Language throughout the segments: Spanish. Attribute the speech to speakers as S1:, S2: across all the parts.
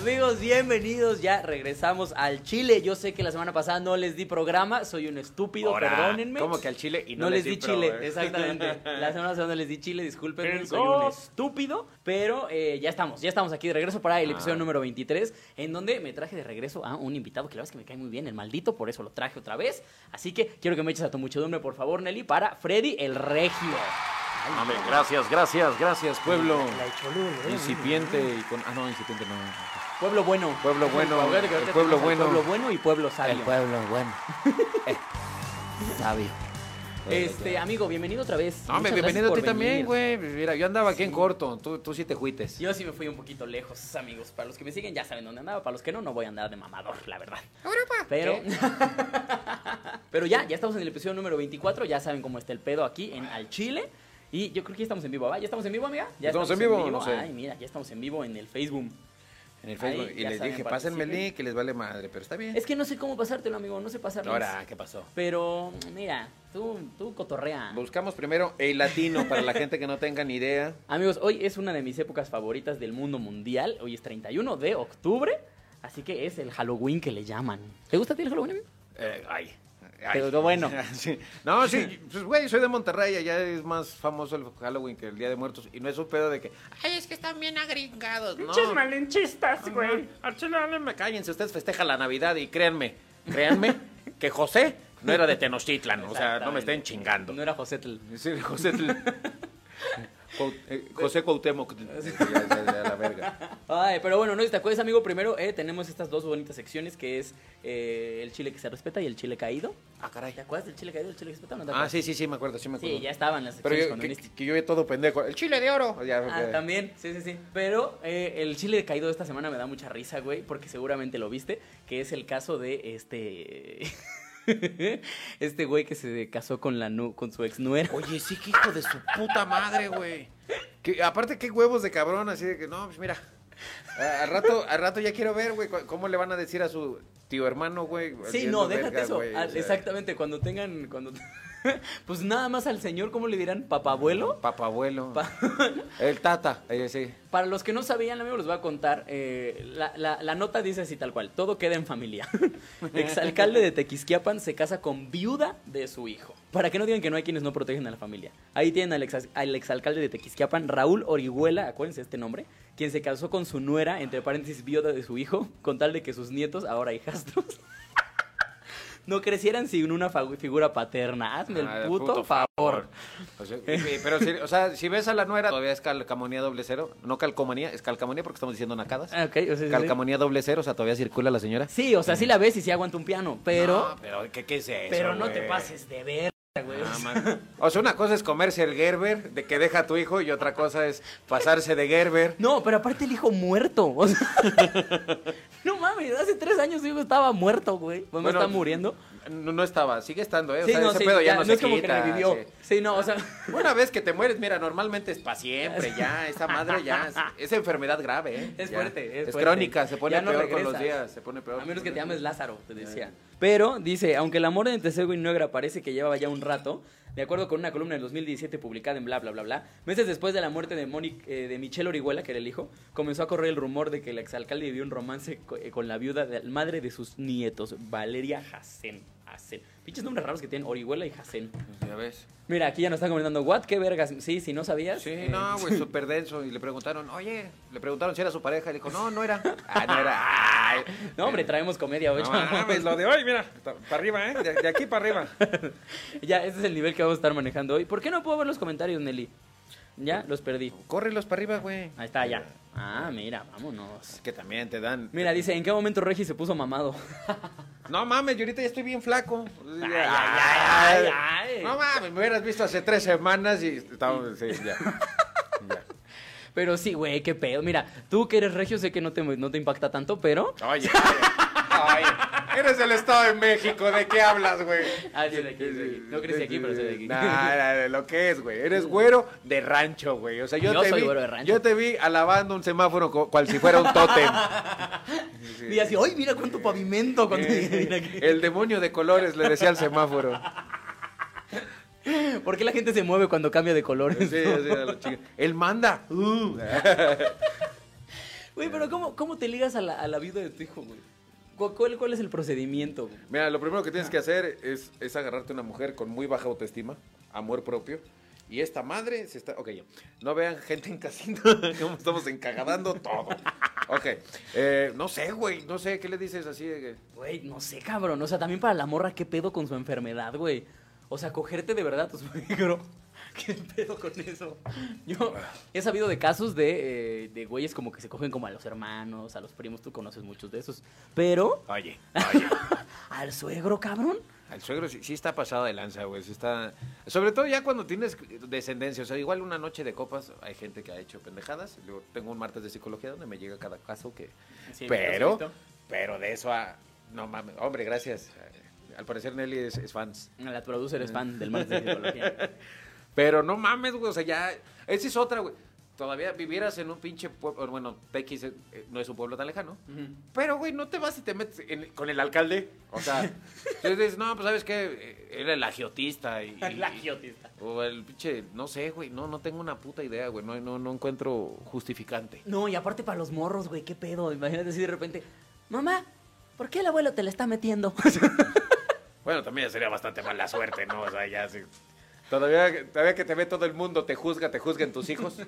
S1: Amigos, bienvenidos. Ya regresamos al Chile. Yo sé que la semana pasada no les di programa. Soy un estúpido, perdónenme.
S2: ¿Cómo que al chile y no,
S1: No les di chile,
S2: eh?
S1: exactamente. La semana pasada no les di chile, discúlpenme, soy un estúpido. Pero eh, ya estamos, ya estamos aquí de regreso para el episodio
S2: Ah.
S1: número 23, en donde me traje de regreso a un invitado que la verdad es que me cae muy bien, el maldito, por eso lo traje otra vez. Así que quiero que me eches a tu muchedumbre, por favor, Nelly, para Freddy el Regio. Ay,
S2: Hombre, gracias, gracias, gracias, pueblo.
S1: La echó luego, luego.
S2: Incipiente y con. Ah, no, incipiente no.
S1: Pueblo bueno.
S2: Pueblo bueno, el pueblo bueno.
S1: Pueblo bueno y pueblo sabio.
S3: pueblo, bueno. Eh, sabio.
S1: Este, amigo, bienvenido otra vez.
S2: No, hombre,
S1: Muchas
S2: bienvenido a ti también, güey. Mira, yo andaba aquí en corto. Tú, tú sí te juites.
S1: Yo sí me fui un poquito lejos, amigos. Para los que me siguen ya saben dónde andaba. Para los que no, no voy a andar de mamador, la verdad. Pero, pero ya, ya estamos en el episodio número 24. Ya saben cómo está el pedo aquí en Al Chile. Y yo creo que ya estamos en vivo, ¿va? ¿Ya estamos en vivo, amiga? ¿Ya
S2: ¿Estamos en vivo? No sé.
S1: Ay, mira, ya estamos en vivo en el Facebook.
S2: En el Facebook.
S1: Ahí,
S2: y les
S1: saben,
S2: dije, pásenme el link que les vale madre. Pero está bien.
S1: Es que no sé cómo pasártelo, amigo. No sé pasarlo.
S2: Ahora, ¿qué pasó?
S1: Pero, mira, tú, tú cotorrea.
S2: Buscamos primero el latino para la gente que no tenga ni idea.
S1: Amigos, hoy es una de mis épocas favoritas del mundo mundial. Hoy es 31 de octubre. Así que es el Halloween que le llaman. ¿Te gusta a ti el Halloween? amigo?
S2: Eh, ay.
S1: Pero bueno.
S2: Sí. No, sí, pues güey, soy de Monterrey, allá es más famoso el Halloween que el Día de Muertos. Y no es un pedo de que, ay, es que están bien agringados. No,
S4: Pinches malinchistas, güey.
S2: me cállense, ustedes festejan la Navidad y créanme, créanme que José no era de Tenochtitlan, o sea, no me estén chingando.
S1: No era José Tl.
S2: Sí, José, eh, José Cuauhtémoc, ya, ya, ya, la verga.
S1: Ay, pero bueno, no, si te acuerdas, amigo, primero eh, tenemos estas dos bonitas secciones que es eh, el chile que se respeta y el chile caído.
S2: Ah, caray.
S1: ¿Te acuerdas del chile caído y el chile que se respeta? o ¿No te
S2: Ah, sí, sí, sí, me acuerdo, sí me acuerdo.
S1: Sí, ya estaban las
S2: Pero
S1: secciones
S2: yo,
S1: cuando
S2: que,
S1: viniste.
S2: que yo vi todo pendejo. El chile de oro. Ya,
S1: Ah, también, sí, sí, sí. Pero eh, el chile caído de esta semana me da mucha risa, güey, porque seguramente lo viste, que es el caso de este... este güey que se casó con, la nu con su ex nuera.
S2: Oye, sí, que hijo de su puta madre, güey. Que, aparte, qué huevos de cabrón, así de que, no, pues mira. A- Al rato, rato ya quiero ver, güey, cómo le van a decir a su tío hermano, güey.
S1: Sí, no, déjate
S2: verga,
S1: eso.
S2: güey, o
S1: Al-
S2: sea,
S1: exactamente, cuando tengan... Cuando... pues nada más al señor, ¿cómo le dirán? ¿Papabuelo?
S2: Papabuelo.
S1: Pa-
S2: El tata, eh, sí.
S1: Para los que no sabían, amigo, les voy a contar. eh, la, la- la nota dice así tal cual: todo queda en familia. Exalcalde de Tequisquiapan se casa con viuda de su hijo. Para que no digan que no hay quienes no protegen a la familia. Ahí tienen al, ex, al exalcalde de Tequisquiapan, Raúl Orihuela, acuérdense este nombre, quien se casó con su nuera, entre paréntesis, viuda de su hijo, con tal de que sus nietos, ahora hijastros, no crecieran sin una figura paterna. Hazme
S2: Ah,
S1: el puto, favor.
S2: O sea, y- pero si, o sea, si ves a la nuera, todavía es calcamonía doble cero. No calcomanía, es calcamonía porque estamos diciendo nacadas.
S1: Ah, ok, o sea, sí.
S2: Calcamonía doble cero, o sea, todavía circula la señora.
S1: Sí, o sea, sí la ves y sí aguanta un piano, pero...
S2: No, pero ¿qué, qué es eso,
S1: Pero no te pases de ver.
S2: Ah. O sea, una cosa es comerse el Gerber de que deja a tu hijo y otra cosa es pasarse de Gerber.
S1: No, pero aparte el hijo muerto. o sea, no mames, hace tres años su hijo estaba muerto, güey. Pues no
S2: Bueno,
S1: está muriendo.
S2: No, no estaba, sigue estando, ¿eh? O
S1: Sí,
S2: sea,
S1: no,
S2: ese
S1: sí,
S2: pedo ya, no, se
S1: es como que
S2: quita,
S1: revivió.
S2: sí.
S1: Sí. no, o sea.
S2: Una vez que te mueres, mira, normalmente es para siempre, ya, esa madre ya, es, es enfermedad grave, ¿eh?
S1: Es
S2: Ya.
S1: fuerte, es
S2: Es
S1: fuerte.
S2: crónica, se pone peor con los días, se pone peor.
S1: A menos que te llames Lázaro, te decía. Pero dice, aunque el amor entre Sego y Nuegra parece que llevaba ya un rato, de acuerdo con una columna del 2017 publicada en bla bla bla bla, meses después de la muerte de, Moni- eh, de Michelle Orihuela, que era el hijo, comenzó a correr el rumor de que el exalcalde vivió un romance eh, con la viuda de madre de sus nietos, Valeria. Jacén. Pinches nombres raros que tienen Orihuela y Jacén.
S2: Ya ves.
S1: Mira, aquí ya nos están comentando, ¿what? ¿Qué vergas? Sí, si no sabías.
S2: Sí,
S1: eh,
S2: no, güey, súper denso. Y le preguntaron, oye, le preguntaron si era su pareja. Y dijo, no, no era. Ah, no era. Ay.
S1: No, hombre, traemos comedia hoy.
S4: No mames, lo de hoy, mira. Para arriba, ¿eh? De, de aquí para arriba.
S1: Ya, ese es el nivel que vamos a estar manejando hoy. ¿Por qué no puedo ver los comentarios, Nelly? Ya, los perdí.
S2: Córrelos para arriba, güey.
S1: Ahí está, ya. Ah, mira, vámonos.
S2: Es que también te dan.
S1: Mira, dice, ¿en qué momento Regi se puso mamado?
S2: No mames, yo ahorita ya estoy bien flaco.
S1: Ay, ay, ay, ay.
S2: No mames, me hubieras visto hace tres semanas y estábamos. Sí, ya. Ya.
S1: Pero sí, güey, qué pedo. Mira, tú que eres regio, sé que no te, no te impacta tanto, pero...
S2: Oye, oye, oye, eres del Estado de México, ¿de qué hablas, güey?
S1: Ah, sí, de aquí, de aquí. No crecí aquí, pero soy de aquí.
S2: Nah, de lo que es, güey. Eres güero de rancho, güey. O sea, yo,
S1: Yo
S2: te
S1: soy
S2: vi,
S1: güero de rancho.
S2: yo te vi alabando un semáforo cual si fuera un tótem.
S1: Y así, ¡ay, mira cuánto pavimento! Cuando aquí.
S2: El demonio de colores le decía al semáforo.
S1: ¿Por qué la gente se mueve cuando cambia de colores?
S2: Sí, sí. Él manda. Uh.
S1: Güey, pero ¿cómo, cómo te ligas a la, a la viuda de tu hijo, güey? ¿Cu- ¿Cuál, cuál es el procedimiento?
S2: Mira, lo primero que tienes que hacer es, es agarrarte a una mujer con muy baja autoestima, amor propio. Y esta madre se está. Ok, no vean gente en casino, estamos encagadando todo. Ok, eh, no sé, güey, no sé, ¿qué le dices así?
S1: Güey, no sé, cabrón. O sea, también para la morra, ¿qué pedo con su enfermedad, güey? O sea, cogerte de verdad a tu suegro. ¿Qué pedo con eso? Yo he sabido de casos de, eh, de güeyes como que se cogen como a los hermanos, a los primos, tú conoces muchos de esos. Pero,
S2: Oye, oye.
S1: al suegro, cabrón.
S2: Al suegro sí, sí está pasado de lanza, güey. sí está... Sobre todo ya cuando tienes descendencia. O sea, igual una noche de copas hay gente que ha hecho pendejadas. Luego tengo un martes de psicología donde me llega cada caso que...
S1: Sí,
S2: pero, pero de eso a... No mames, hombre, gracias. Al parecer Nelly es, es fans.
S1: La producer es fan del martes de psicología.
S2: Pero no mames, güey. O sea, ya... Esa es otra, güey. Todavía vivieras en un pinche pueblo... Bueno, Tequis eh, no es un pueblo tan lejano. Pero, güey, no te vas y te metes en- con el alcalde. O sea, tú dices, no, pues, ¿sabes qué? Eh, Era el agiotista y... y-
S1: La agiotista.
S2: O el pinche, no sé, güey, no, no tengo una puta idea, güey, no, no, no encuentro justificante.
S1: No, y aparte para los morros, güey, qué pedo. Imagínate si de repente, mamá, ¿por qué el abuelo te la está metiendo?
S2: Bueno, también ya sería bastante mala suerte, ¿no? O sea, ya sí. Todavía, todavía que te ve todo el mundo, te juzga, te juzgan tus hijos.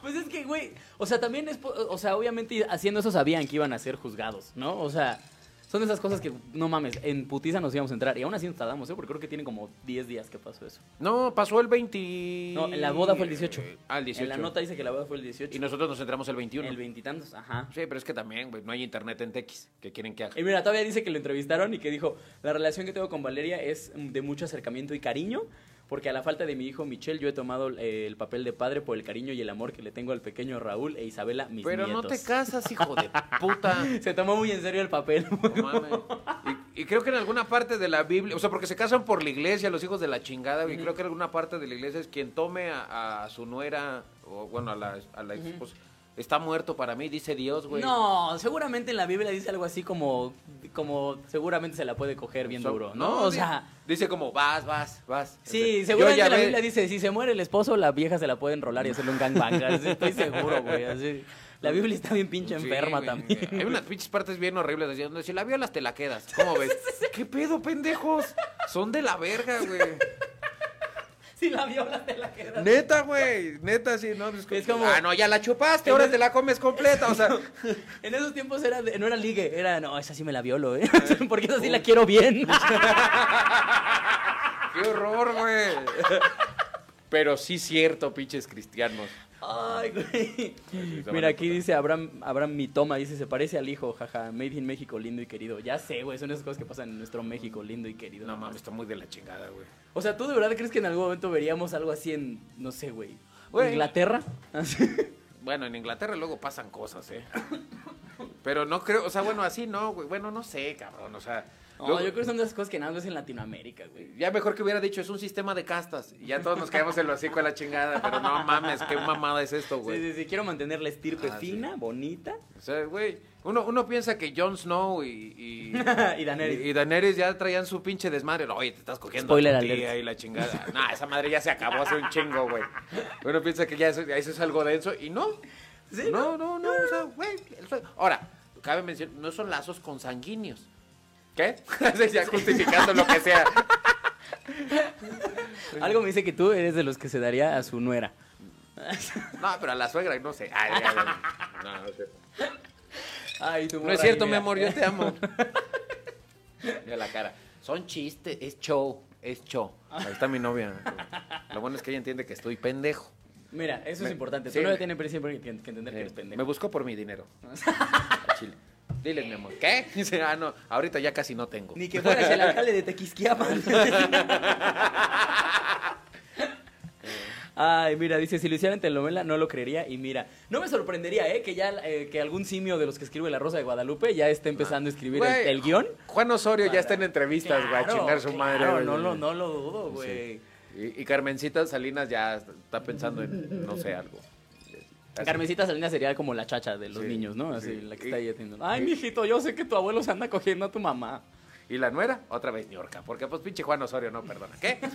S1: Pues es que, güey, o sea, también es, o sea, obviamente haciendo eso sabían que iban a ser juzgados, ¿no? O sea, son esas cosas que, no mames, en putiza nos íbamos a entrar y aún así nos tardamos, ¿eh? Porque creo que tiene como 10 días que pasó eso.
S2: No, pasó el 20...
S1: No, la boda fue el 18.
S2: Ah, el 18.
S1: En la nota dice que la boda fue el 18.
S2: Y nosotros nos entramos el 21.
S1: El veintitantos, ajá.
S2: Sí, pero es que también, güey, no hay internet en Tex. ¿Qué quieren que haga?
S1: Y mira, todavía dice que lo entrevistaron y que dijo, la relación que tengo con Valeria es de mucho acercamiento y cariño, porque a la falta de mi hijo Michelle yo he tomado eh, el papel de padre por el cariño y el amor que le tengo al pequeño Raúl e Isabela, mis
S2: Pero no te casas, hijo de puta.
S1: Se tomó muy en serio el papel.
S2: No mames. Y, y creo que en alguna parte de la Biblia, o sea, porque se casan por la iglesia, los hijos de la chingada, y creo que en alguna parte de la iglesia es quien tome a, a su nuera, o bueno, a la, a la esposa, está muerto para mí, dice Dios, güey.
S1: No, seguramente en la Biblia dice algo así como, como seguramente se la puede coger bien
S2: So-
S1: duro, ¿no? o sea,
S2: Dice como, vas, vas, vas.
S1: sí, seguramente
S2: ya
S1: la Biblia dice, si se muere el esposo, la vieja se la puede enrolar y hacerle un gangbang. así, Estoy seguro, güey. así. La Biblia está bien pinche
S2: Sí,
S1: enferma
S2: güey.
S1: también.
S2: Hay unas pinches partes bien horribles diciendo, si la violas te la quedas. ¿Cómo ves? ¿Qué pedo, pendejos? Son de la verga, güey.
S1: Si la viola te la quedas.
S2: Neta, güey. Neta, sí, no. Es,
S1: Es como-
S2: Ah, no, ya la chupaste, ahora te la comes completa. O sea,
S1: En esos tiempos era no era ligue, era, no, esa sí me la violo, ¿eh? Porque esa sí la quiero bien.
S2: qué horror, güey. Pero sí cierto, pinches cristianos.
S1: Ay, güey. Mira, aquí dice Abraham, Abraham Mitoma, dice, se parece al hijo, jaja, made in México, lindo y querido. Ya sé, güey, son esas cosas que pasan en nuestro México, lindo y querido.
S2: No mames, está muy de la chingada, güey.
S1: O sea, ¿tú de verdad crees que en algún momento veríamos algo así en, no sé, güey,
S2: Güey.
S1: Inglaterra?
S2: Bueno, en Inglaterra luego pasan cosas, ¿eh? Pero no creo, o sea, bueno, así no, güey. Bueno, no sé, cabrón, o sea.
S1: No,
S2: luego-
S1: yo creo que son de esas cosas que nada más en Latinoamérica, güey.
S2: Ya mejor que hubiera dicho, es un sistema de castas. Y ya todos nos caemos en lo hocico a la chingada. Pero no mames, qué mamada es esto,
S1: Sí,
S2: güey.
S1: sí, sí, quiero mantener la estirpe
S2: Ah, sí.
S1: fina, bonita.
S2: O sea, güey, uno, uno piensa que Jon Snow y, y,
S1: y Daenerys.
S2: y, y Daenerys ya traían su pinche desmadre. Oye, te estás cogiendo
S1: Spoiler
S2: a tu tía
S1: alert.
S2: y la chingada. Nah, esa madre ya se acabó hace un chingo, güey. Uno piensa que ya eso, es algo denso y no.
S1: Sí,
S2: no, no, no, o sea, güey. Ahora, cabe mencionar, no son lazos consanguíneos. ¿Qué? ya justificando lo que sea.
S1: Algo me dice que tú eres de los que se daría a su nuera.
S2: No, pero a la suegra, no sé. Ay. No, no sé.
S1: Ay, tu
S2: No es cierto, mi amor, yo te amo. Mira la cara. Son chistes, es show, es show. Ahí está mi novia. Lo bueno es que ella entiende que estoy pendejo.
S1: Mira, eso
S2: Me-
S1: es importante.
S2: sí,
S1: tu novia
S2: me-
S1: tiene siempre que, que entender que eres pendejo.
S2: Me buscó por mi dinero. Chile. Dile, mi amor. ¿Qué? Dice, ah, no, ahorita ya casi no tengo.
S1: Ni que fueras el alcalde de Tequisquiapan. Ay, mira, dice, si lo hiciera en telenovela no lo creería y mira, no me sorprendería, ¿eh? Que ya, eh, que algún simio de los que escribe La Rosa de Guadalupe ya esté empezando a escribir el,
S2: Güey,
S1: el guion.
S2: Juan Osorio ya está en entrevistas, güey, a
S1: Claro,
S2: chingar su
S1: claro,
S2: madre. güey.
S1: no, lo, no lo dudo, güey.
S2: Y, y Carmencita Salinas ya está pensando en, no sé, algo.
S1: Carmencita Salinas sería como la chacha de los
S2: Sí,
S1: niños, ¿no? Así,
S2: sí.
S1: la que
S2: Y-
S1: está ahí haciendo. Ay, mijito, yo sé que tu abuelo se anda cogiendo a tu mamá.
S2: Y la nuera, otra vez ñorca. Porque pues pinche Juan Osorio no perdona. ¿Qué?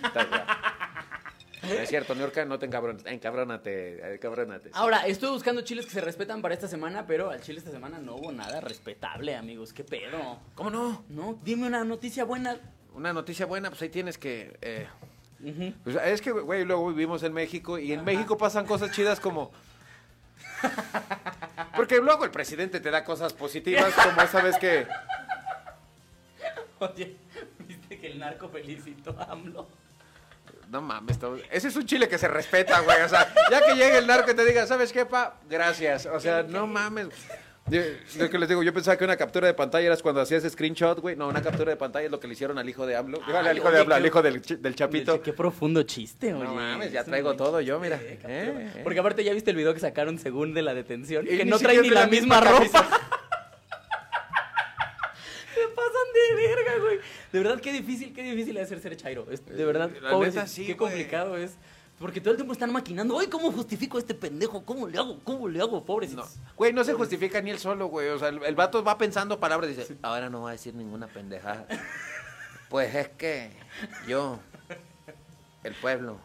S2: No es cierto, Niorca, no te encabrones. Encabrónate, encabrónate.
S1: Ahora, estoy buscando chiles que se respetan para esta semana, pero al chile esta semana no hubo nada respetable, amigos. ¿Qué pedo?
S2: ¿Cómo no?
S1: No, dime una noticia buena.
S2: Una noticia buena, pues ahí tienes que... eh, pues, es que, güey, luego vivimos en México y en México pasan cosas chidas como... Porque luego el presidente te da cosas positivas, como esa vez que...
S1: Oye, ¿viste que el narco felicitó a AMLO?
S2: No mames, todo- ese es un chile que se respeta, güey. O sea, ya que llegue el narco y te diga, ¿sabes qué, pa? Gracias. O sea, no mames. Yo, lo que les digo, yo pensaba que una captura de pantalla era cuando hacías screenshot, güey. No, una captura de pantalla es lo que le hicieron al hijo de AMLO. Digo, al
S1: Ay,
S2: hijo de AMLO, al hijo del, del chapito.
S1: Qué profundo chiste, oye.
S2: No mames, ya traigo todo yo, mira.
S1: eh.
S2: Eh, eh.
S1: Porque aparte ya viste el video que sacaron según de la detención,
S2: Y
S1: que no trae ni la,
S2: la
S1: misma,
S2: misma
S1: ropa. Se pasan de verga, güey. De verdad, qué difícil, qué difícil es hacer ser chairo. De verdad, pobre,
S2: sí,
S1: qué complicado es. Porque todo el tiempo están maquinando. Ay, ¿cómo justifico a este pendejo? ¿Cómo le hago? ¿Cómo le hago? Pobres.
S2: No, güey, no se justifica ni él solo, güey. O sea, el, el vato va pensando palabras y dice,
S3: Ahora no voy a decir ninguna pendejada. Pues es que yo, el pueblo,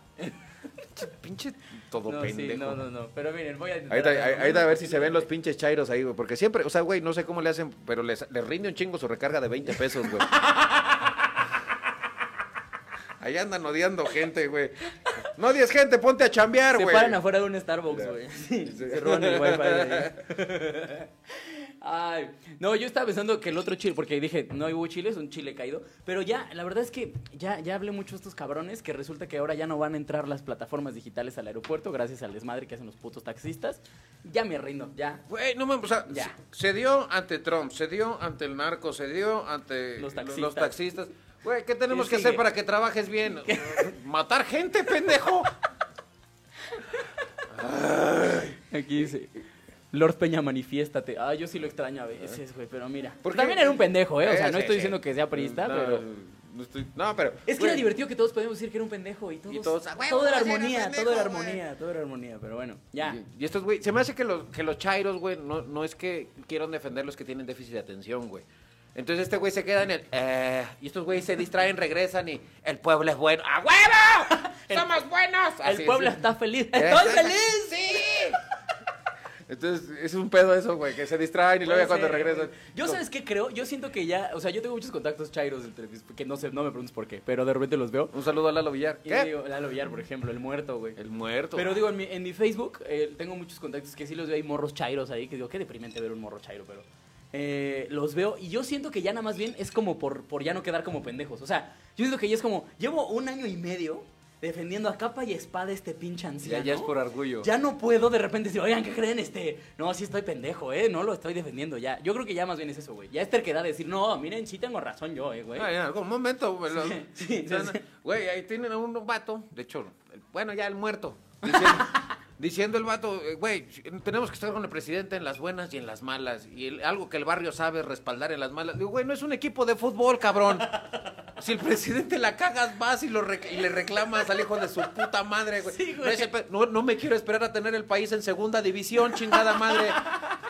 S2: pinche, todo
S1: No,
S2: pendejo.
S1: sí, no, no, no. Pero miren, voy a intentar.
S2: Ahorita,
S1: algo.
S2: ahorita a ver si se ven los pinches chairos ahí, güey. Porque siempre, o sea, güey, no sé cómo le hacen, pero les, les rinde un chingo su recarga de 20 pesos, güey. Ahí andan odiando gente, güey. No odies gente, ponte a chambear,
S1: Se
S2: güey.
S1: paran afuera de un Starbucks, güey. Sí, se roban el wifi de ahí. Ay, no, yo estaba pensando que el otro chile, porque dije, no hubo chile, es un chile caído. Pero ya, la verdad es que ya, ya hablé mucho de estos cabrones que resulta que ahora ya no van a entrar las plataformas digitales al aeropuerto gracias al desmadre que hacen los putos taxistas. Ya me rindo, ya.
S2: Güey, no mames, o sea,
S1: Ya.
S2: se, se dio ante Trump, se dio ante el narco, se dio ante
S1: Los taxistas.
S2: los taxistas. Güey, ¿qué tenemos
S1: ¿Qué
S2: que hacer para que trabajes bien? ¿Matar gente, pendejo?
S1: Aquí dice. Lord Peña, manifiéstate. Ah, yo sí lo extraño a veces, güey, pero mira.
S2: ¿Por qué?
S1: También era un pendejo, ¿eh? O sea,
S2: Eh,
S1: no estoy diciendo que sea priista,
S2: No,
S1: pero...
S2: no estoy- no, pero...
S1: Es que
S2: güey,
S1: era divertido que todos podíamos decir que era un pendejo y todos...
S2: Y todos, "A huevo,
S1: todo era armonía,
S2: pendejo,
S1: todo era
S2: güey".
S1: armonía, todo era armonía, pero bueno, ya.
S2: Y, y estos, güey, se me hace que los, que los chairos, güey, no, no es que quieran defender los que tienen déficit de atención, güey. Entonces este güey se queda en el... Eh, y estos güeyes se distraen, regresan y... El pueblo es bueno. ¡A huevo! ¡Somos buenos!
S1: El pueblo
S2: sí.
S1: está feliz. ¡Estoy feliz!
S2: ¡Sí! Entonces, es un pedo eso, güey, que se distraen y luego ya cuando regresan...
S1: Yo, ¿sabes qué creo? Yo siento que ya, o sea, yo tengo muchos contactos chairos del que no sé, no me preguntes por qué, pero de repente los veo.
S2: Un saludo a Lalo Villar.
S1: Y
S2: ¿Qué?
S1: digo, Lalo Villar, por ejemplo, el muerto, güey.
S2: El muerto.
S1: Pero digo, en mi, en mi Facebook eh, tengo muchos contactos que sí los veo, hay morros chairos ahí, que digo, qué deprimente ver un morro chairo, pero eh, los veo y yo siento que ya nada más bien es como por, por ya no quedar como pendejos. O sea, yo siento que ya es como, llevo un año y medio defendiendo a capa y espada este pinche
S2: ya,
S1: anciano.
S2: ya es por orgullo.
S1: Ya no puedo de repente decir, oigan, ¿qué creen? Este, no, sí estoy pendejo, ¿eh? No lo estoy defendiendo ya. Yo creo que ya más bien es eso, güey. Ya es terquedad de decir, no, miren, sí tengo razón yo, ¿eh, güey?
S2: Ah, ya, un momento, güey.
S1: Sí, sí, sí.
S2: Güey, ahí tienen a un vato, de hecho, el- bueno, ya el muerto, diciendo, diciendo el vato, eh, güey, tenemos que estar con el presidente en las buenas y en las malas, y el- algo que el barrio sabe es respaldar en las malas. Digo, güey, no es un equipo de fútbol, cabrón. Si el presidente la cagas, vas y, lo rec- y le reclamas al hijo de su puta madre, güey.
S1: Sí, güey.
S2: No, no, me quiero esperar a tener el país en segunda división, chingada madre.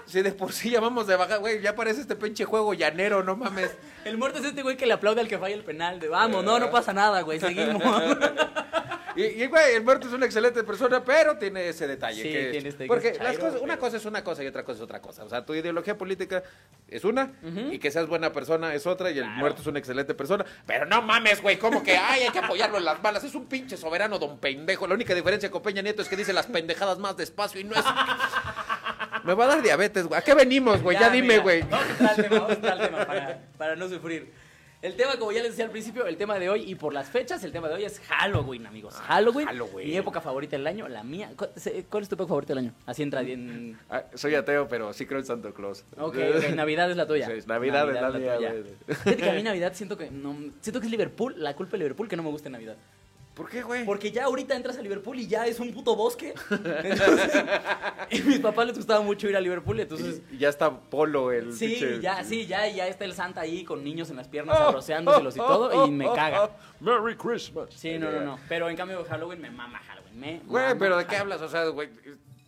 S2: Si de por sí llamamos de bajar, güey, ya parece este pinche juego llanero, no mames.
S1: El muerto es este güey que le aplaude al que falla el penal. De vamos, no, no pasa nada, güey, seguimos.
S2: Y, y, güey, el muerto es una excelente persona, pero tiene ese detalle.
S1: Sí,
S2: que,
S1: tiene este-
S2: porque las cosas, una cosa es una cosa y otra cosa es otra cosa. O sea, tu ideología política es una y que seas buena persona es otra y el
S1: Claro.
S2: muerto es una excelente persona. Pero no mames, güey, como que ay, hay que apoyarlo en las balas. Es un pinche soberano don pendejo. La única diferencia con Peña Nieto es que dice las pendejadas más despacio y no es... Me va a dar diabetes, güey. ¿A qué venimos, güey? Ya, dime, güey.
S1: Vamos a entrar al tema, vamos a entrar al tema para, para no sufrir. El tema, como ya les decía al principio, el tema de hoy y por las fechas, el tema de hoy es Halloween, amigos. Halloween.
S2: Ah, Halloween.
S1: Mi época favorita del año, la mía. ¿Cuál es tu época favorita del año? Así entra bien.
S2: Ah, soy ateo, pero sí creo en Santa Claus.
S1: Ok, ok, Navidad es la tuya.
S2: Sí, Navidad es la mía,
S1: tuya.
S2: güey.
S1: Fíjate que a mí Navidad siento que no, siento que es Liverpool, la culpa de Liverpool que no me gusta en Navidad.
S2: ¿Por qué, güey?
S1: Porque ya ahorita entras a Liverpool y ya es un puto bosque. Entonces, y a mis papás les gustaba mucho ir a Liverpool, entonces
S2: Y ya está Polo el
S1: Sí,
S2: pinche-
S1: ya, sí, ya, ya está el Santa ahí con niños en las piernas
S2: Oh,
S1: abroceándoselos y todo
S2: oh,
S1: y me
S2: oh,
S1: caga.
S2: oh. Merry Christmas.
S1: Sí, no, no, no. Pero en cambio Halloween me mama Halloween. Me
S2: Güey,
S1: mama
S2: pero ¿de qué hablas? O sea, güey,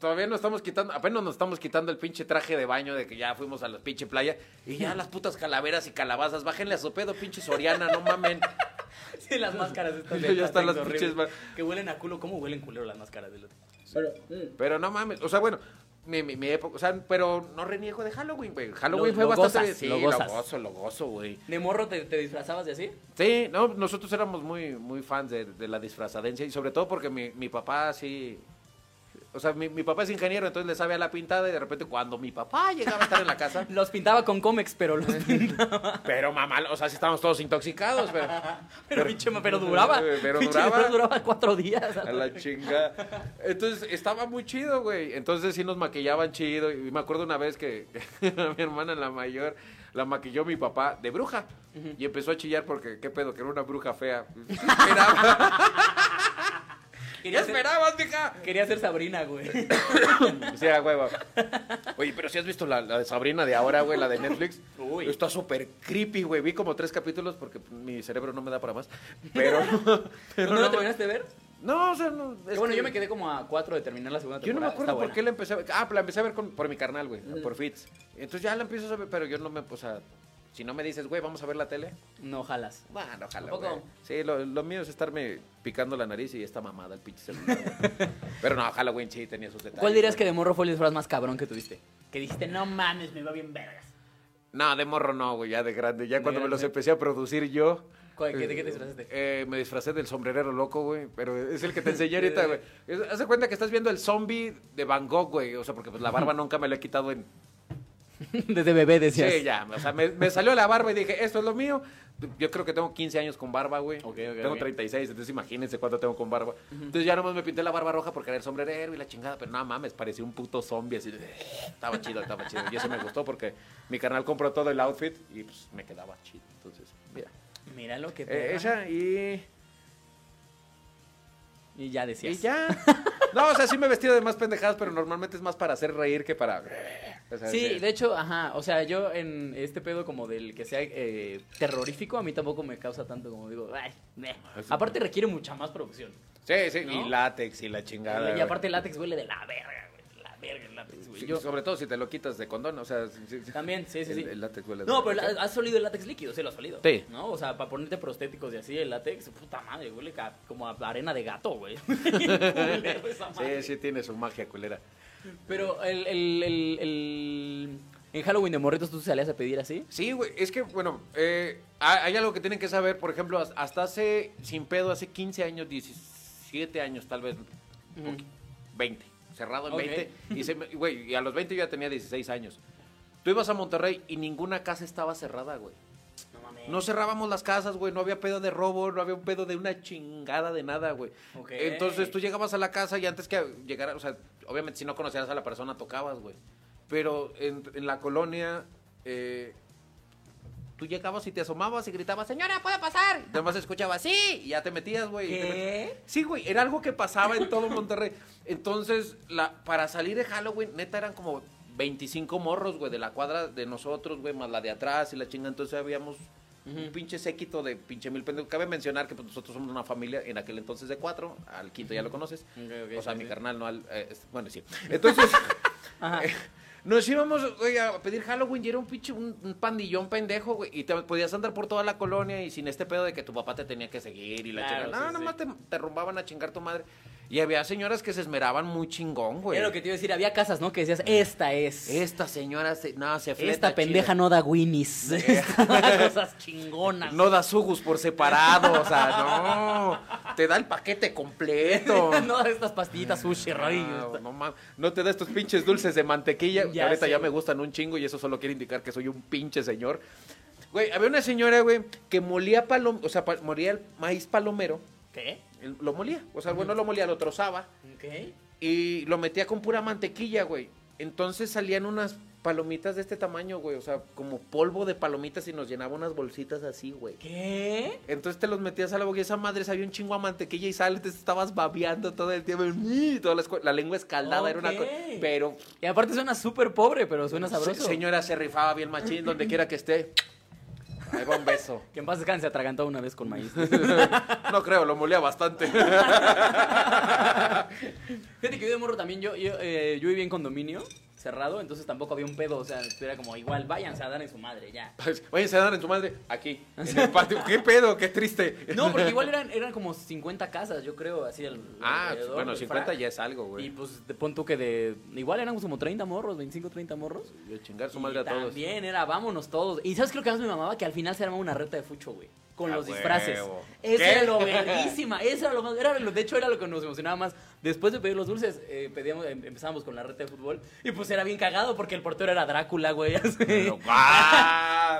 S2: todavía no estamos quitando, apenas nos estamos quitando el pinche traje de baño de que ya fuimos a la pinche playa y ya las putas calaveras y calabazas, bájenle a su pedo, pinche Soriana, no mamen.
S1: Sí, las máscaras
S2: Ya
S1: de
S2: están las pinches
S1: horribles, Que huelen a culo. ¿Cómo huelen culero las máscaras de látex?
S2: Pero no mames, o sea, bueno, mi, mi, mi época, o sea, pero no reniego de Halloween, güey. Halloween
S1: Lo-
S2: fue
S1: lo
S2: bastante...
S1: gozas,
S2: sí,
S1: lo
S2: lo,
S1: gozas.
S2: gozo, lo gozo, güey.
S1: ¿De morro te, te disfrazabas de así?
S2: Sí, no, nosotros éramos muy, muy fans de, de la disfrazadencia y sobre todo porque mi, mi papá sí... O sea, mi, mi papá es ingeniero, entonces le sabe a la pintada y de repente cuando mi papá llegaba a estar en la casa...
S1: Los pintaba con cómics, pero los pintaba.
S2: Pero mamá, o sea, sí estábamos todos intoxicados, pero...
S1: Pero, pinche, pero duraba.
S2: Pero
S1: Pinche
S2: duraba.
S1: duraba cuatro días.
S2: A la chinga. Entonces estaba muy chido, güey. Entonces sí nos maquillaban chido. Y me acuerdo una vez que a mi hermana, la mayor, la maquilló mi papá de bruja. Y empezó a chillar porque, ¿qué pedo? Que era una bruja fea. ¿Qué esperabas? ¿Qué
S1: Quería ser,
S2: esperabas, mija?
S1: quería ser Sabrina, güey.
S2: Sí, a huevo. Oye, pero si has visto la, la de Sabrina de ahora, güey, la de Netflix.
S1: Uy.
S2: Está súper creepy, güey. Vi como tres capítulos porque mi cerebro no me da para más. Pero. pero
S1: ¿No, no terminaste de ver?
S2: no, o sea, no. Es
S1: bueno,
S2: que-
S1: yo me quedé como a cuatro de terminar la segunda
S2: Yo no me
S1: temporada.
S2: acuerdo
S1: Está
S2: por qué la empecé a ver. Ah, la empecé a ver con- por mi carnal, güey. Por Fitz. Entonces ya la empiezo a ver, pero yo no me. O sea, si no me dices, güey, vamos a ver la tele.
S1: No jalas.
S2: Bueno, ojalá.
S1: ¿Tampoco?
S2: güey. Sí, lo, lo mío es estarme picando la nariz y esta mamada, el pinche celular. güey. pero no, Halloween sí tenía sus detalles.
S1: ¿Cuál dirías que de morro fue el disfraz más cabrón que tuviste? Que dijiste, no mames, me va bien vergas.
S2: No, de morro no, güey, ya de grande. Ya
S1: De
S2: cuando me los empecé a producir yo.
S1: ¿Cuál- qué-
S2: eh,
S1: ¿De qué te disfrazaste?
S2: eh, me disfracé del sombrerero loco, güey. Pero es el que te enseñé ahorita, güey. Haz de cuenta que estás viendo el zombie de Van Gogh, güey. O sea, porque pues la barba nunca me la he quitado en
S1: Desde bebé decías.
S2: Sí, ya. O sea, me, me salió la barba y dije, esto es lo mío. Yo creo que tengo 15 años con barba, güey.
S1: Ok, ok,
S2: tengo
S1: ok.
S2: 36, entonces imagínense cuánto tengo con barba. Entonces ya nomás me pinté la barba roja porque era el sombrerero y la chingada. Pero no mames, parecía un puto zombie así. de- Estaba chido, estaba chido. Y eso me gustó porque mi carnal compró todo el outfit y pues me quedaba chido. Entonces, mira.
S1: Mira lo que
S2: Eh, esa y...
S1: Y ya decías.
S2: Y ya. No, o sea, sí me he vestido de más pendejadas, pero normalmente es más para hacer reír que para... o sea,
S1: Sí, de hecho, ajá, o sea, yo en este pedo como del que sea eh, terrorífico, a mí tampoco me causa tanto como digo, ay, meh.
S2: Ah.
S1: Aparte requiere mucha más producción.
S2: Sí, sí,
S1: ¿No?
S2: y látex y la chingada.
S1: y aparte el látex huele de la verga, güey, de la verga el látex, güey.
S2: Sí,
S1: Yo-
S2: Sobre todo si te lo quitas de condón, o sea... sí.
S1: También, sí, sí,
S2: El-
S1: sí.
S2: El, látex huele
S1: No,
S2: de-
S1: pero la- has olido el látex líquido, sí lo has olido.
S2: Sí.
S1: ¿No? O sea, para ponerte prostéticos y así, el látex, puta madre, huele como a arena de gato, güey.
S2: Sí, sí tiene su magia culera.
S1: Pero el, el, el, el- En Halloween de morritos tú salías a pedir así.
S2: Sí, güey, es que, bueno, eh, hay algo que tienen que saber, por ejemplo, has- hasta hace, sin pedo, hace 15 años, 17 años tal vez,
S1: Ujú.
S2: 20, cerrado en
S1: Ok.
S2: 20, y, se güey, y a los 20 yo ya tenía 16 años. Tú ibas a Monterrey y ninguna casa estaba cerrada, güey.
S1: No mames.
S2: No cerrábamos las casas, güey, no había pedo de robo, no había un pedo de una chingada de nada, güey.
S1: Ok.
S2: Entonces tú llegabas a la casa y antes que llegara, o sea, obviamente si no conocías a la persona tocabas, güey. Pero en, en la colonia, eh, tú llegabas y te asomabas y gritabas, señora, ¿puede pasar? Y además escuchabas, sí, y ya te metías, güey.
S1: ¿Qué?
S2: Sí, güey, era algo que pasaba en todo Monterrey. Entonces, la, para salir de Halloween, neta, eran como 25 morros, güey, de la cuadra de nosotros, güey, más la de atrás y la chinga. Entonces habíamos un pinche séquito de pinche mil pendejos. Cabe mencionar que pues, nosotros somos una familia en aquel entonces de cuatro, al quinto ya lo conoces. O sea,
S1: sí,
S2: mi
S1: sí.
S2: carnal, no al... eh, bueno, sí. Entonces...
S1: Ajá.
S2: eh, Nos íbamos a pedir Halloween y era un pinche un, un pandillón pendejo, güey. Y te podías andar por toda la colonia y sin este pedo de que tu papá te tenía que seguir y la
S1: Claro,
S2: chingada. No,
S1: sí,
S2: nomás
S1: sí.
S2: te, te rumbaban a chingar tu madre. Y había señoras que se esmeraban muy chingón, güey.
S1: Era lo que te iba a decir, había casas, ¿no? Que decías, esta es.
S2: Esta señora, se, no, se fleta
S1: Esta pendeja no da winnies. Da cosas chingonas.
S2: No da sugus por separado, o sea, no. Te da el paquete completo.
S1: no da estas pastillitas sushi, Roy.
S2: No, no, mames. No te da estos pinches dulces de mantequilla.
S1: Ya
S2: ahorita
S1: sé.
S2: ya me gustan un chingo y eso solo quiere indicar que soy un pinche señor. Güey, había una señora, güey, que molía palom, o sea, molía el maíz palomero.
S1: ¿Qué?
S2: Lo molía. O sea, bueno, lo molía, lo trozaba.
S1: ¿Qué?
S2: Y lo metía con pura mantequilla, güey. Entonces salían unas palomitas de este tamaño, güey. O sea, como polvo de palomitas y nos llenaba unas bolsitas así, güey.
S1: ¿Qué?
S2: Entonces te los metías a la boca y esa madre sabía un chingo a mantequilla y sal, te estabas babeando todo el tiempo. y toda la, lengua escaldada era una
S1: Ok.
S2: cosa. Pero,
S1: Y aparte suena súper pobre, pero suena sabroso.
S2: se- señora, se rifaba bien machín donde quiera que esté. Ahí va un beso.
S1: Que en paz descanse, se atragantó una vez con maíz.
S2: No creo, lo molía bastante.
S1: Fíjate que yo de morro también, yo, yo, eh, yo vivía en condominio cerrado, entonces tampoco había un pedo, o sea, era como igual, váyanse a dar en su madre, ya.
S2: Pues, Váyanse a dar en tu madre aquí, en el patio. ¿Qué pedo? Qué triste.
S1: No, porque igual eran, eran como 50 casas, yo creo, así al
S2: Ah, bueno,
S1: del
S2: 50
S1: frac.
S2: ya es algo,
S1: Y
S2: güey.
S1: pues te pon tú que de. Igual éramos como 30 morros, 25, 30 morros.
S2: Y chingar su
S1: Y
S2: madre a todos.
S1: También era, vámonos todos. Y ¿sabes lo que más me mamaba? Que al final se armaba una reta de fucho, güey. Con
S2: A
S1: los disfraces.
S2: huevo.
S1: Eso
S2: ¿Qué?
S1: era lo verguísima. Eso era lo más. Era lo, de hecho, era lo que nos emocionaba más. Después de pedir los dulces, eh, pedíamos, em- empezábamos con la reta de fútbol. Y pues era bien cagado porque el portero era Drácula, güey. así.
S2: Pero.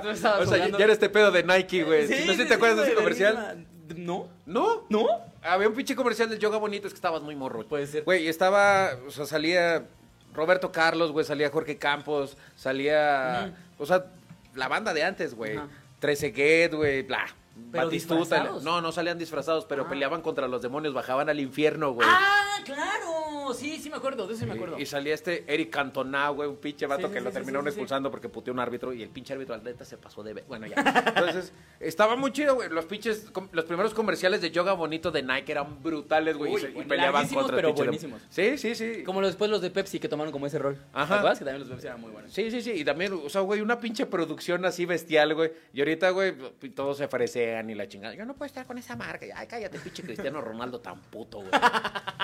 S1: Tú estabas
S2: O sea, ya-
S1: jugando-
S2: ya era este pedo de Nike, güey.
S1: Sí,
S2: ¿No sé si
S1: sí,
S2: te acuerdas de ese comercial?
S1: verguísima. No,
S2: ¿No?
S1: no.
S2: Había un pinche comercial del yoga bonito, es que estabas muy morro.
S1: Puede ser.
S2: Güey, y estaba, o sea, salía Roberto Carlos, güey, salía Jorge Campos, salía, o sea, la banda de antes, güey.
S1: Ajá.
S2: Trece Get, güey, bla.
S1: ¿Pero
S2: Batistuta,
S1: disfrazados?
S2: No, no salían disfrazados, pero
S1: Ah.
S2: peleaban contra los demonios, bajaban al infierno, güey.
S1: ¡Ah, claro! Sí, sí me acuerdo, de eso sí me acuerdo.
S2: Y, y salía este Eric Cantona, güey, un pinche vato
S1: Sí,
S2: que
S1: sí,
S2: lo terminaron expulsando porque puteó un árbitro y el pinche árbitro atleta se pasó de... Bueno, ya. Entonces, estaba muy chido, güey. Los pinches, los primeros comerciales de yoga bonito de Nike eran brutales, güey. y
S1: Uy,
S2: se- Y,
S1: bueno,
S2: peleaban contra
S1: pero buenísimos.
S2: Sí, sí, sí.
S1: Como los- después los de Pepsi que tomaron como ese rol.
S2: Ajá.
S1: ¿Te acuerdas? Que también los de Pepsi eran muy buenos.
S2: Sí, sí, sí. Y también, o sea, güey, una pinche producción así bestial, güey. Y ahorita, güey, todos se fresean y la chingada. Yo no puedo estar con esa marca. Ay, cállate, pinche Cristiano Ronaldo tan puto, güey.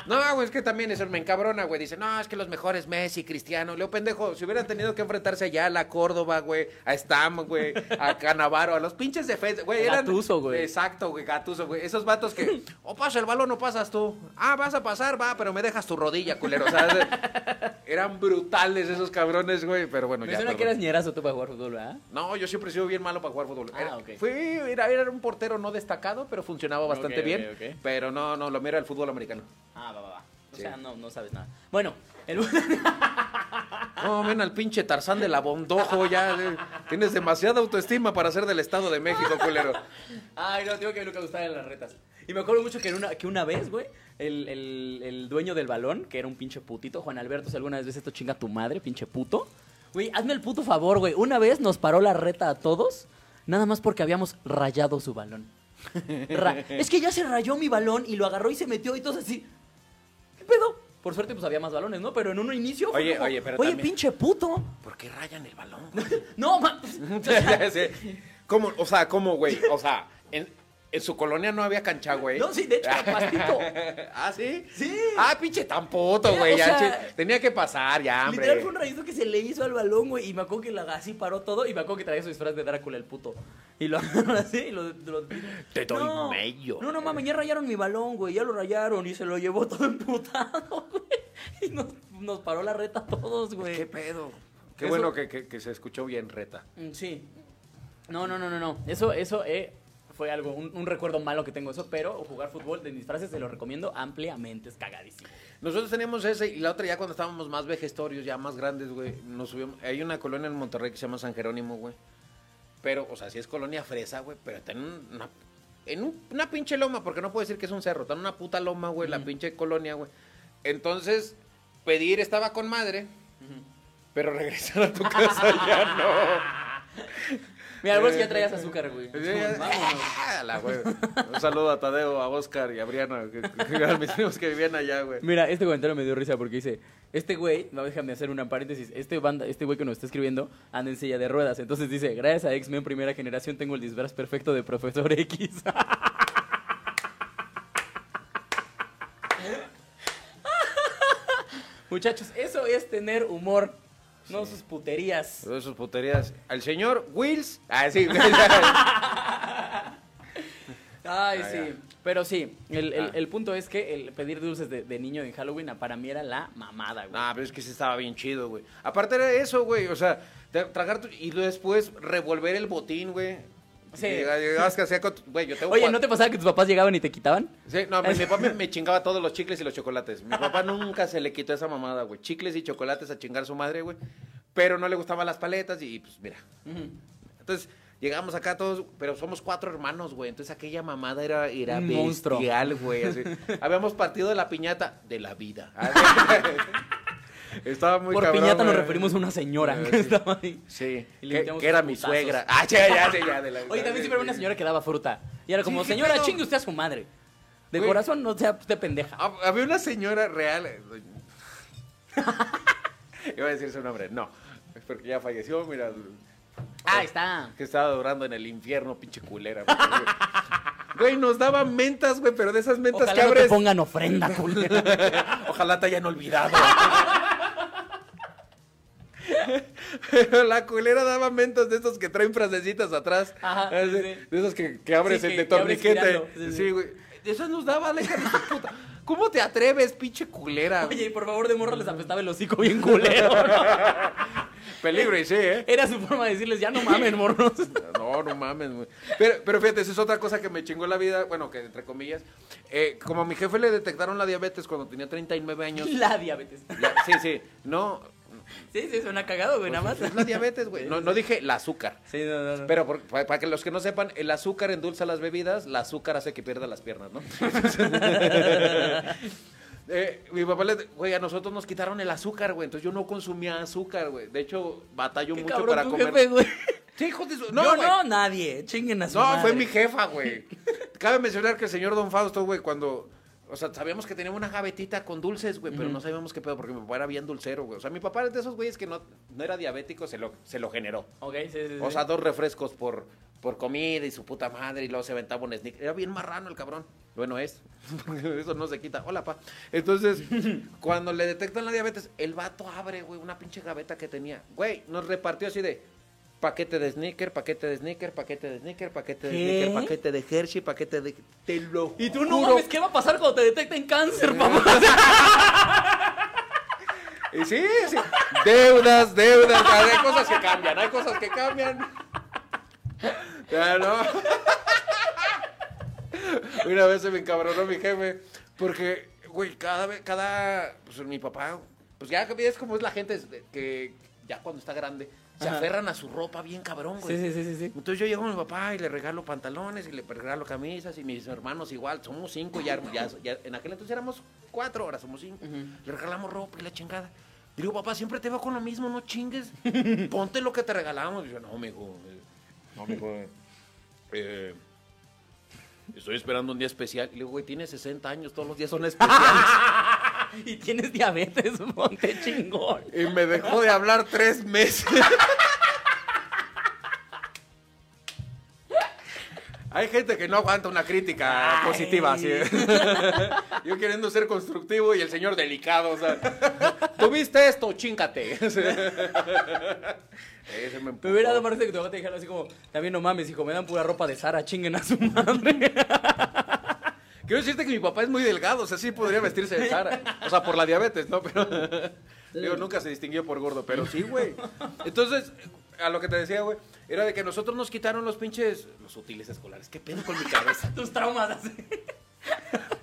S2: No, güey, es que también eso me encabrona, güey. Dice, no, es que los mejores Messi, Cristiano. Leo, pendejo, si hubieran tenido que enfrentarse allá a la Córdoba, güey, a Stam, güey, a Canavaro, a los pinches defensas, güey. eran-
S1: Gattuso, güey.
S2: Exacto, güey, Gatuso, güey. Esos vatos que, o pasa el balón o pasas tú. Ah, vas a pasar, va, pero me dejas tu rodilla, culero. O sea, eran brutales esos cabrones, güey. Pero bueno,
S1: Me
S2: ya.
S1: suena que eras ñerazo tú para jugar fútbol, ¿verdad?
S2: No, yo siempre he sido bien malo para jugar fútbol.
S1: Ah,
S2: Era-
S1: ok.
S2: Fui, era, era un portero no destacado, pero funcionaba bastante bien. Pero no, no, lo mío era el fútbol americano.
S1: Ah, va, va, va. O
S2: Sí.
S1: sea, no, no sabes nada. Bueno, el...
S2: No, ven al pinche Tarzán de la Bondojo, ya. eh, Tienes demasiada autoestima para ser del Estado de México, culero.
S1: Ay, no, tengo que ver lo que gustaba en las retas. Y me acuerdo mucho que, en una, que una vez, güey, el, el, el dueño del balón, que era un pinche putito, Juan Alberto, si alguna vez ves esto, chinga tu madre, pinche puto. Güey, hazme el puto favor, güey. Una vez nos paró la reta a todos, nada más porque habíamos rayado su balón. Ra- es que ya se rayó mi balón y lo agarró y se metió y todos así. ¿Qué pedo? Por suerte, pues había más balones, ¿no? Pero en un inicio. fue
S2: Oye,
S1: como,
S2: oye, pero
S1: Oye,
S2: también-
S1: pinche puto.
S2: ¿Por qué rayan el balón?
S1: No, ma.
S2: Ya sé. ¿Cómo? O sea, ¿cómo, güey? O sea, en, en su colonia no había cancha, güey.
S1: No, sí, de hecho, pastito.
S2: ¿Ah, sí?
S1: Sí.
S2: Ah, pinche tan puto,
S1: Era,
S2: güey. ya,
S1: sea,
S2: Tenía que pasar, ya, hombre.
S1: Literal fue un rayito que se le hizo al balón, güey. Y me acuerdo que la, así paró todo. Y me acuerdo que traía su disfraz de Drácula, el puto. Y lo así y lo. lo-
S2: Te doy
S1: no,
S2: medio.
S1: No, no mames, ya rayaron mi balón, güey. Ya lo rayaron y se lo llevó todo emputado, güey. Y nos, nos paró la reta a todos, güey.
S2: ¿Qué pedo? Qué
S1: Eso-
S2: bueno que, que- que se escuchó bien reta.
S1: Mm, Sí. No, no, no, no, no. Eso, eso eh, fue algo, un, un recuerdo malo que tengo eso, pero jugar fútbol de disfraces se lo recomiendo ampliamente, es cagadísimo.
S2: Nosotros teníamos ese y la otra ya cuando estábamos más vejestorios, ya más grandes, güey, nos subimos. Hay una colonia en Monterrey que se llama San Jerónimo, güey. Pero, o sea, sí es colonia fresa, güey, pero está en una, en un- una pinche loma, porque no puedo decir que es un cerro, está en una puta loma, güey, la pinche colonia, güey. Entonces, pedir estaba con madre, pero regresar a tu casa ya no.
S1: Mira, vos ya traías azúcar, güey.
S2: Ya-
S1: Vámonos.
S2: Güey. Un saludo a Tadeo, a Oscar y a Briana, que, que que vivían allá, güey.
S1: Mira, este comentario me dio risa porque dice, este güey, no déjame hacer una paréntesis, este banda, este güey que nos está escribiendo anda en silla de ruedas, entonces dice, gracias a X-Men primera generación tengo el disfraz perfecto de Profesor X. Muchachos, eso es tener humor, no sus puterías.
S2: Todas sus puterías. Al señor Wills. Ah, sí.
S1: Ay,
S2: Ah,
S1: sí.
S2: ya.
S1: Pero sí, el, el-
S2: Ah.
S1: el punto es que el pedir dulces de, de niño en Halloween ah, para mí era la mamada, güey.
S2: nah, pero es que sí estaba bien chido, güey. Aparte era eso, güey. O sea, tragar y después revolver el botín, güey.
S1: Sí.
S2: Llegabas que hacía con Güey, yo tengo
S1: Oye, ¿no te pasaba que tus papás llegaban y te quitaban?
S2: Sí, no, mi, mi papá me, me chingaba todos los chicles y los chocolates. Mi papá nunca se le quitó esa mamada, güey. Chicles y chocolates a chingar su madre, güey. Pero no le gustaban las paletas y pues mira. Entonces, llegamos acá todos, pero somos cuatro hermanos, güey. Entonces aquella mamada era, era bestial, güey. Habíamos partido de la piñata de la vida. Estaba muy
S1: Por
S2: cabrón,
S1: piñata nos referimos a una señora
S2: Eh,
S1: que
S2: sí.
S1: estaba ahí.
S2: Sí,
S1: Y
S2: que, era mi suegra. Ah, ya, ya, ya, ya, de la-
S1: Oye, también siempre había una señora que daba fruta. Y era como,
S2: Sí, ¿qué
S1: señora, chingue usted a su madre. De
S2: Güey.
S1: corazón, no sea usted pendeja.
S2: Ah, Había una señora real. eh, Iba a decir su nombre, no. Es porque ya falleció, mira.
S1: Ah, está.
S2: Que estaba durando en el infierno, pinche culera. güey. Nos daba mentas, güey, pero de esas mentas
S1: Ojalá
S2: que
S1: no te
S2: abres.
S1: pongan ofrenda, culera.
S2: Ojalá te hayan olvidado. Pero la culera daba mentas de esos que traen frasecitas atrás.
S1: Ajá,
S2: Ah,
S1: sí,
S2: de, esos que, que abres
S1: Sí,
S2: el
S1: que-
S2: de torniquete.
S1: Sí,
S2: güey. Esas nos daba puta. ¿Cómo te atreves, pinche culera?
S1: Oye, y por favor, de morro les apestaba el hocico bien culero. ¿no?
S2: Peligro, y sí, ¿eh?
S1: Era su forma de decirles, ya no mamen, morros.
S2: No, no mames, güey. Pero, pero fíjate, esa es otra cosa que me chingó la vida, bueno, que entre comillas. Eh, como a mi jefe le detectaron la diabetes cuando tenía 39 años.
S1: La diabetes.
S2: ya- sí, sí, no.
S1: Sí, sí, suena cagado, güey, nada más.
S2: Es la diabetes, güey. No, no dije el azúcar.
S1: Sí, no, no, no.
S2: Pero por- para, para que los que no sepan, el azúcar endulza las bebidas, el azúcar hace que pierda las piernas, ¿no? Eh, mi papá le, güey, a nosotros nos quitaron el azúcar, güey, entonces yo no consumía azúcar, güey. De hecho, batallo
S1: Qué
S2: mucho
S1: cabrón
S2: para
S1: tu
S2: comer.
S1: jefe, güey.
S2: Sí, hijo de su-
S1: No,
S2: No,
S1: nadie. Chinguen a su
S2: No,
S1: madre.
S2: fue mi jefa, güey. Cabe mencionar que el señor Don Fausto, güey, cuando. O sea, sabíamos que tenía una gavetita con dulces, güey, pero no sabíamos qué pedo, porque mi papá era bien dulcero, güey. O sea, mi papá era de esos güeyes que no, no era diabético, se lo, se lo generó.
S1: Ok, sí, sí.
S2: O sea, dos refrescos por, por comida y su puta madre, y luego se aventaba un sneak. Era bien marrano el cabrón. Bueno, es. Eso no se quita. Hola, pa. Entonces, cuando le detectan la diabetes, el vato abre, güey, una pinche gaveta que tenía. Güey, nos repartió así de paquete de sneaker, paquete de sneaker, paquete de sneaker, paquete de sneaker, paquete de Hershey, paquete de... Te lo
S1: Y tú no
S2: juro.
S1: mames, ¿qué va a pasar cuando te detecten cáncer, papá?
S2: Y sí, sí. Deudas, deudas. Hay cosas que cambian, hay cosas que cambian. Ya no. Una vez se me encabronó mi jefe. Porque, güey, cada vez, cada. Pues mi papá. Pues ya ves cómo es la gente que ya cuando está grande se
S1: Ajá.
S2: aferran a su ropa bien cabrón, güey.
S1: Sí, sí, sí, sí.
S2: Entonces yo llego a mi papá y le regalo pantalones y le regalo camisas y mis hermanos igual, somos cinco ya, ya, ya- en aquel entonces éramos cuatro, ahora somos cinco. Le regalamos ropa y la chingada. Y digo, papá, siempre te veo con lo mismo, no chingues. Ponte lo que te regalamos. Y yo, no, mijo, eh, no, mijo, eh, eh, estoy esperando un día especial. Y le digo, güey, tienes 60 años, todos los días son especiales.
S1: Y tienes diabetes, ponte chingón.
S2: y me dejó de hablar tres meses. Hay gente que no aguanta una crítica
S1: Ay.
S2: positiva, así. Yo queriendo ser constructivo y el señor delicado, o sea, tuviste esto, chíncate. Ese me,
S1: Me hubiera dado más que te dijera así como, también no mames, hijo, me dan pura ropa de Sara, chinguen a su madre.
S2: Quiero decirte que mi papá es muy delgado, o sea, sí podría vestirse de Sara. O sea, por la diabetes, ¿no? Pero, digo, nunca se distinguió por gordo, pero sí, güey. Entonces, a lo que te decía, güey, era de que nosotros nos quitaron los pinches, los útiles escolares. ¿Qué pedo con mi cabeza?
S1: Tus traumas así.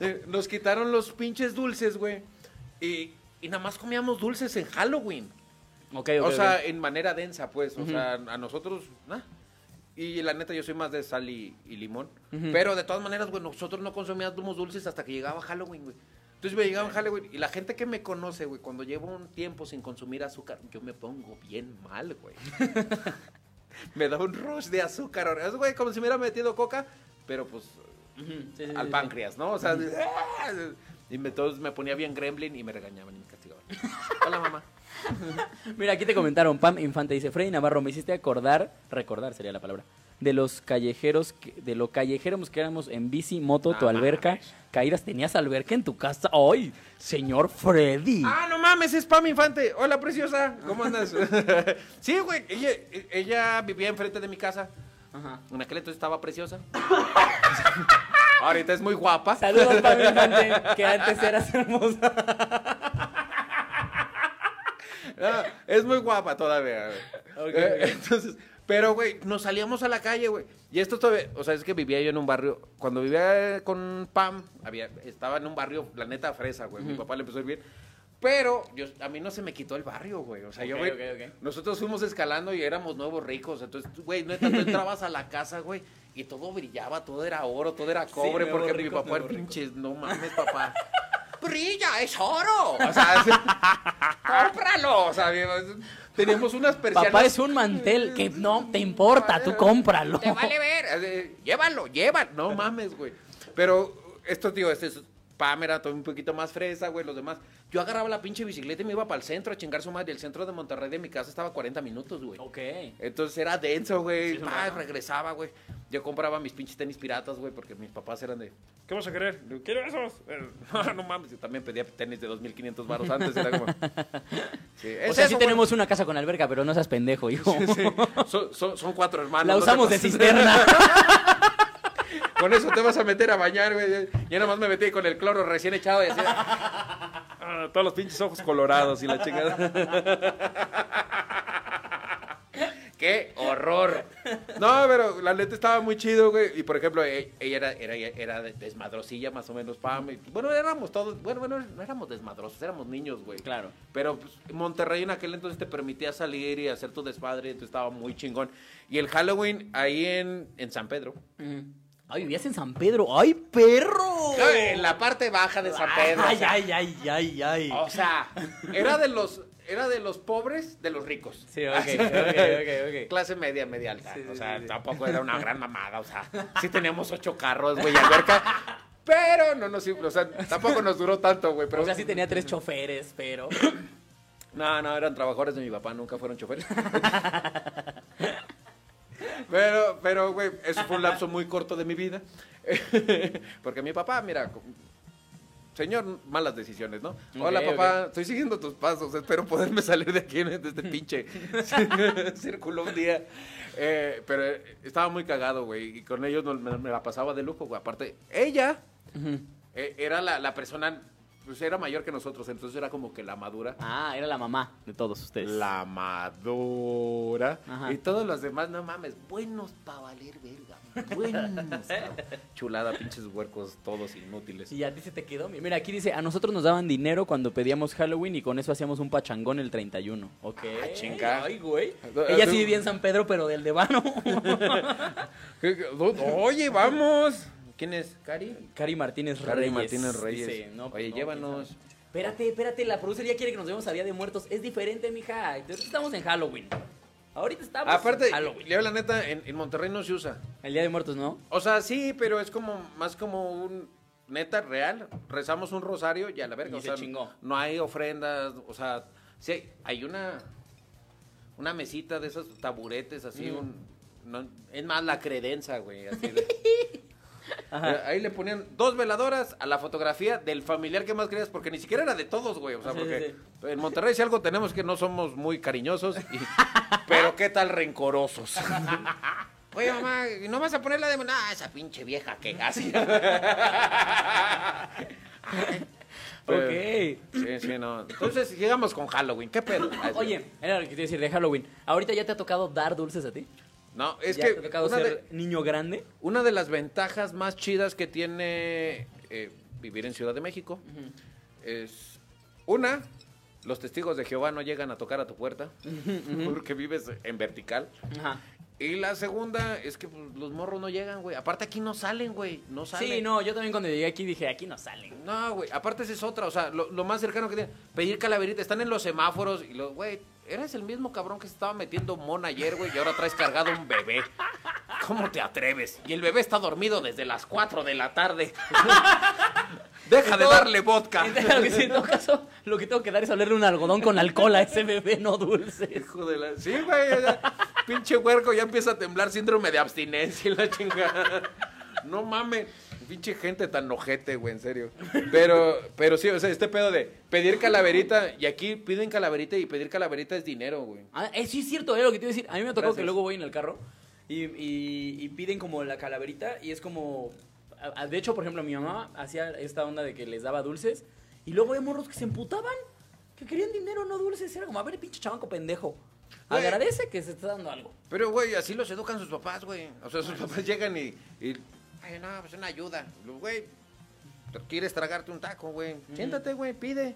S2: Eh, Nos quitaron los pinches dulces, güey. Y, y nada más comíamos dulces en Halloween.
S1: Ok, ok.
S2: o sea, en manera densa, pues. O sea, a nosotros. Y la neta, yo soy más de sal y, y limón. Pero de todas maneras, güey, nosotros no consumíamos dulces hasta que llegaba Halloween, güey. Entonces me llegaba Halloween. Y la gente que me conoce, güey, cuando llevo un tiempo sin consumir azúcar, yo me pongo bien mal, güey. me da un rush de azúcar. Es, güey, como si me hubiera metido coca, pero pues
S1: Ujú, sí, sí,
S2: al
S1: sí,
S2: páncreas, ¿no? O sea, y me, entonces me ponía bien gremlin y me regañaban y me castigaban. Hola, mamá.
S1: Mira, aquí te comentaron, Pam Infante dice, Freddy Navarro, me hiciste acordar, recordar sería la palabra, de los callejeros, que- de lo callejeros que éramos en bici, moto, tu alberca, caídas, ¿tenías alberca en tu casa? ¡Ay, señor Freddy!
S2: Ah, no mames, es Pam Infante. Hola, preciosa. ¿Cómo andas? sí, güey. Ella, ella vivía enfrente de mi casa.
S1: Ajá.
S2: En aquel entonces estaba preciosa. Ahorita es muy guapa.
S1: Saludos, Pam Infante, que antes eras hermosa.
S2: Ah, es muy guapa todavía. güey.
S1: Ok,
S2: Eh,
S1: ok.
S2: Entonces, pero, güey, nos salíamos a la calle, güey. Y esto todavía, o sea, es que vivía yo en un barrio, cuando vivía con Pam, había, estaba en un barrio, la neta, fresa, güey. Mi papá le empezó a vivir. Pero yo, a mí no se me quitó el barrio, güey. O sea, yo, güey, nosotros fuimos escalando y éramos nuevos ricos. Entonces, güey, neta, tú entrabas a la casa, güey, y todo brillaba, todo era oro, todo era cobre,
S1: nuevos
S2: porque mi papá era pinche, no mames, papá. Brilla, es oro. O sea, cómpralo. O sea, tenemos unas persianas.
S1: Papá es un mantel que no te importa, tú cómpralo.
S2: Te vale ver. eh, Llévalo, llévalo. No mames, güey. Pero esto, tío, este es Pam era todo un poquito más fresa, güey, los demás. Yo agarraba la pinche bicicleta y me iba para el centro a chingar su madre. El centro de Monterrey de mi casa estaba a 40 minutos, güey.
S1: Ok.
S2: Entonces era denso, güey.
S1: Sí,
S2: Ah, regresaba, güey. Yo compraba mis pinches tenis piratas, güey, porque mis papás eran de...
S4: ¿Qué vas a querer? Quiero esos.
S2: No, no mames, yo también pedía tenis de 2.500 baros antes. Era como... Sí,
S1: O sea,
S2: eso,
S1: sí tenemos una casa con alberca, pero no seas pendejo, hijo.
S2: Sí, son, son- son cuatro hermanos.
S1: La
S2: no
S1: usamos de cisterna.
S2: Con eso te vas a meter a bañar, güey. Ya nomás me metí con el cloro recién echado y así.
S4: ah, todos los pinches ojos colorados y la chingada.
S2: ¡Qué horror! No, pero la neta estaba muy chido, güey. Y por ejemplo, e- ella era, era, era desmadrosilla, más o menos, Pam. Y, bueno, éramos todos, bueno, bueno, no éramos desmadrosos, éramos niños, güey.
S1: Claro.
S2: Pero pues, Monterrey en aquel entonces te permitía salir y hacer tu desmadre, entonces estaba muy chingón. Y el Halloween ahí en, en San Pedro.
S1: Ay, vivías en San Pedro. ¡Ay, perro!
S2: En la parte baja de San Pedro. o
S1: Ay,
S2: sea,
S1: ay, ay, ay, ay.
S2: O sea, era de los, era de los pobres de los ricos.
S1: Sí, ok, ok, ok, ok.
S2: Clase media, media alta.
S1: Sí,
S2: o sea,
S1: sí, sí.
S2: tampoco era una gran mamada. O sea, sí teníamos ocho carros, güey, alberca. Pero no nos, o sea, tampoco nos duró tanto, güey. Pero,
S1: O sea, sí tenía tres choferes, pero...
S2: No, no, eran trabajadores de mi papá, nunca fueron choferes. Pero, pero, güey, eso fue un lapso muy corto de mi vida. Porque mi papá, mira, señor, malas decisiones, ¿no? Hola, papá, estoy siguiendo tus pasos, espero poderme salir de aquí, de este pinche círculo un día. Eh, pero eh, estaba muy cagado, güey, y con ellos me, la pasaba de lujo, güey. Aparte, ella eh, era la, la persona, pues era mayor que nosotros, entonces era como que la madura.
S1: Ah, era la mamá de todos ustedes.
S2: La madura.
S1: Ajá.
S2: Y todos los demás, no mames, buenos para valer verga. Buenos. Chulada, pinches huercos, todos inútiles.
S1: Y a ti se te quedó. Mira, aquí dice, a nosotros nos daban dinero cuando pedíamos Halloween y con eso hacíamos un pachangón el 31. Ok.
S2: Ah, chinga.
S1: Ay, güey. Ella sí vivía en San Pedro, pero del Devano.
S2: ¿Qué- qué- Oye, vamos. ¿Quién es? ¿Cari?
S1: Cari Martínez
S2: Cari
S1: Reyes.
S2: Martínez Reyes.
S1: Dice, no,
S2: Oye,
S1: no,
S2: llévanos.
S1: Espérate, espérate, la producer ya quiere que nos vemos a Día de Muertos. Es diferente, mija. Ahorita estamos en Halloween. Ahorita estamos
S2: Aparte,
S1: en Halloween.
S2: Leo, la neta, en, en Monterrey no se usa.
S1: El Día de Muertos, ¿no?
S2: O sea, sí, pero es como más como un neta real. Rezamos un rosario y a la verga.
S1: Y
S2: o
S1: se
S2: sea,
S1: chingó.
S2: no hay ofrendas, o sea, sí hay, hay una una mesita de esos taburetes así,
S1: Mm.
S2: un no, es más la credenza, güey, así de-
S1: Ajá.
S2: Eh, Ahí le ponían dos veladoras a la fotografía del familiar que más querías, porque ni siquiera era de todos, güey. O sea,
S1: Sí,
S2: porque
S1: sí,
S2: en Monterrey si algo tenemos que no somos muy cariñosos, y- pero qué tal rencorosos. Oye, mamá, ¿y ¿no vas a poner la de... Ah, esa pinche vieja que así.
S1: Ok.
S2: Sí, sí, no. Entonces, llegamos con Halloween. ¿Qué pedo?
S1: Oye, era lo que te iba a decir de Halloween. ¿Ahorita ya te ha tocado dar dulces a ti?
S2: No, es
S1: ¿Ya
S2: que
S1: te
S2: una
S1: ser
S2: de,
S1: niño grande?
S2: una de las ventajas más chidas que tiene eh, vivir en Ciudad de México es... Una, los testigos de Jehová no llegan a tocar a tu puerta porque vives en vertical.
S1: Ajá.
S2: Y la segunda es que pues, los morros no llegan, güey. Aparte aquí no salen, güey. No salen.
S1: Sí, no, yo también cuando llegué aquí dije, aquí no salen.
S2: No, güey. Aparte esa es otra. O sea, lo, lo más cercano que tienen. Pedir calaverita. Están en los semáforos y los, güey, eres el mismo cabrón que se estaba metiendo mona ayer, güey. Y ahora traes cargado un bebé. ¿Cómo te atreves? Y el bebé está dormido desde las 4 de la tarde. Deja de darle vodka.
S1: Lo que en todo caso, lo que tengo que dar es olerle un algodón con alcohol a ese bebé no dulce.
S2: Hijo de la... Sí, güey. pinche huerco ya empieza a temblar síndrome de abstinencia y la chingada. No mames. Pinche gente tan ojete, güey, en serio. Pero, pero sí, o sea, este pedo de pedir calaverita, y aquí piden calaverita y pedir calaverita es dinero, güey.
S1: Ah, eh, sí es cierto, es lo que te iba a decir. A mí me tocó
S2: Gracias.
S1: que luego voy en el carro y, y- y piden como la calaverita y es como... a- a- De hecho, por ejemplo, mi mamá hacía esta onda de que les daba dulces y luego había morros que se emputaban, que querían dinero, no dulces. Era como, a ver, pinche chabanco pendejo.
S2: Güey.
S1: Agradece que se está dando algo.
S2: Pero, güey, así los educan sus papás, güey. O sea, sus papás llegan y... y Ay, no, pues una ayuda. Güey, ¿quieres tragarte un taco, güey? Siéntate, güey, pide.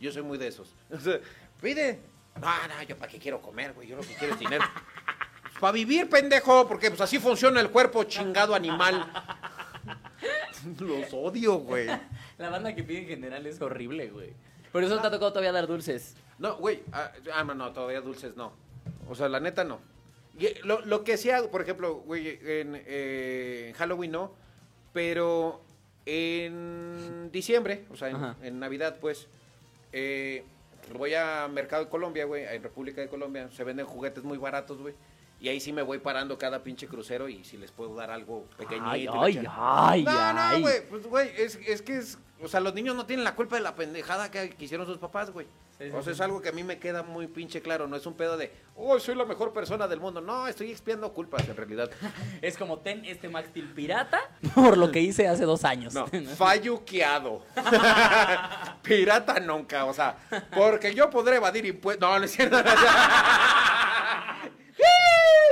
S2: Yo soy muy de esos. Pide. No, no, yo para qué quiero comer, güey. Yo lo que quiero es dinero. para vivir, pendejo, porque pues así funciona el cuerpo, chingado animal. Los odio, güey.
S1: La banda que pide en general es horrible, güey. Por eso te ha tocado todavía dar dulces.
S2: No, güey. Ah, ah, no, todavía dulces no. O sea, la neta no. Eh, lo, lo que sí hago, por ejemplo, güey, en, eh, en Halloween no. Pero en diciembre, o sea, en, Navidad, pues, eh, voy a Mercado de Colombia, güey, en República de Colombia, se venden juguetes muy baratos, güey. Y ahí sí me voy parando cada pinche crucero y si les puedo dar algo pequeñito.
S1: Ay, ay, ay,
S2: no, no, güey, pues, güey, es, es que es, o sea, los niños no tienen la culpa de la pendejada que, que hicieron sus papás, güey.
S1: Sí,
S2: o sea,
S1: sí.
S2: es algo que a mí me queda muy pinche claro, no es un pedo de, oh, soy la mejor persona del mundo. No, estoy expiando culpas en realidad.
S1: Es como ten este Max Steel pirata por lo que hice hace dos años.
S2: No, falluqueado. Pirata nunca, o sea, porque yo podré evadir impuestos. No, no es cierto.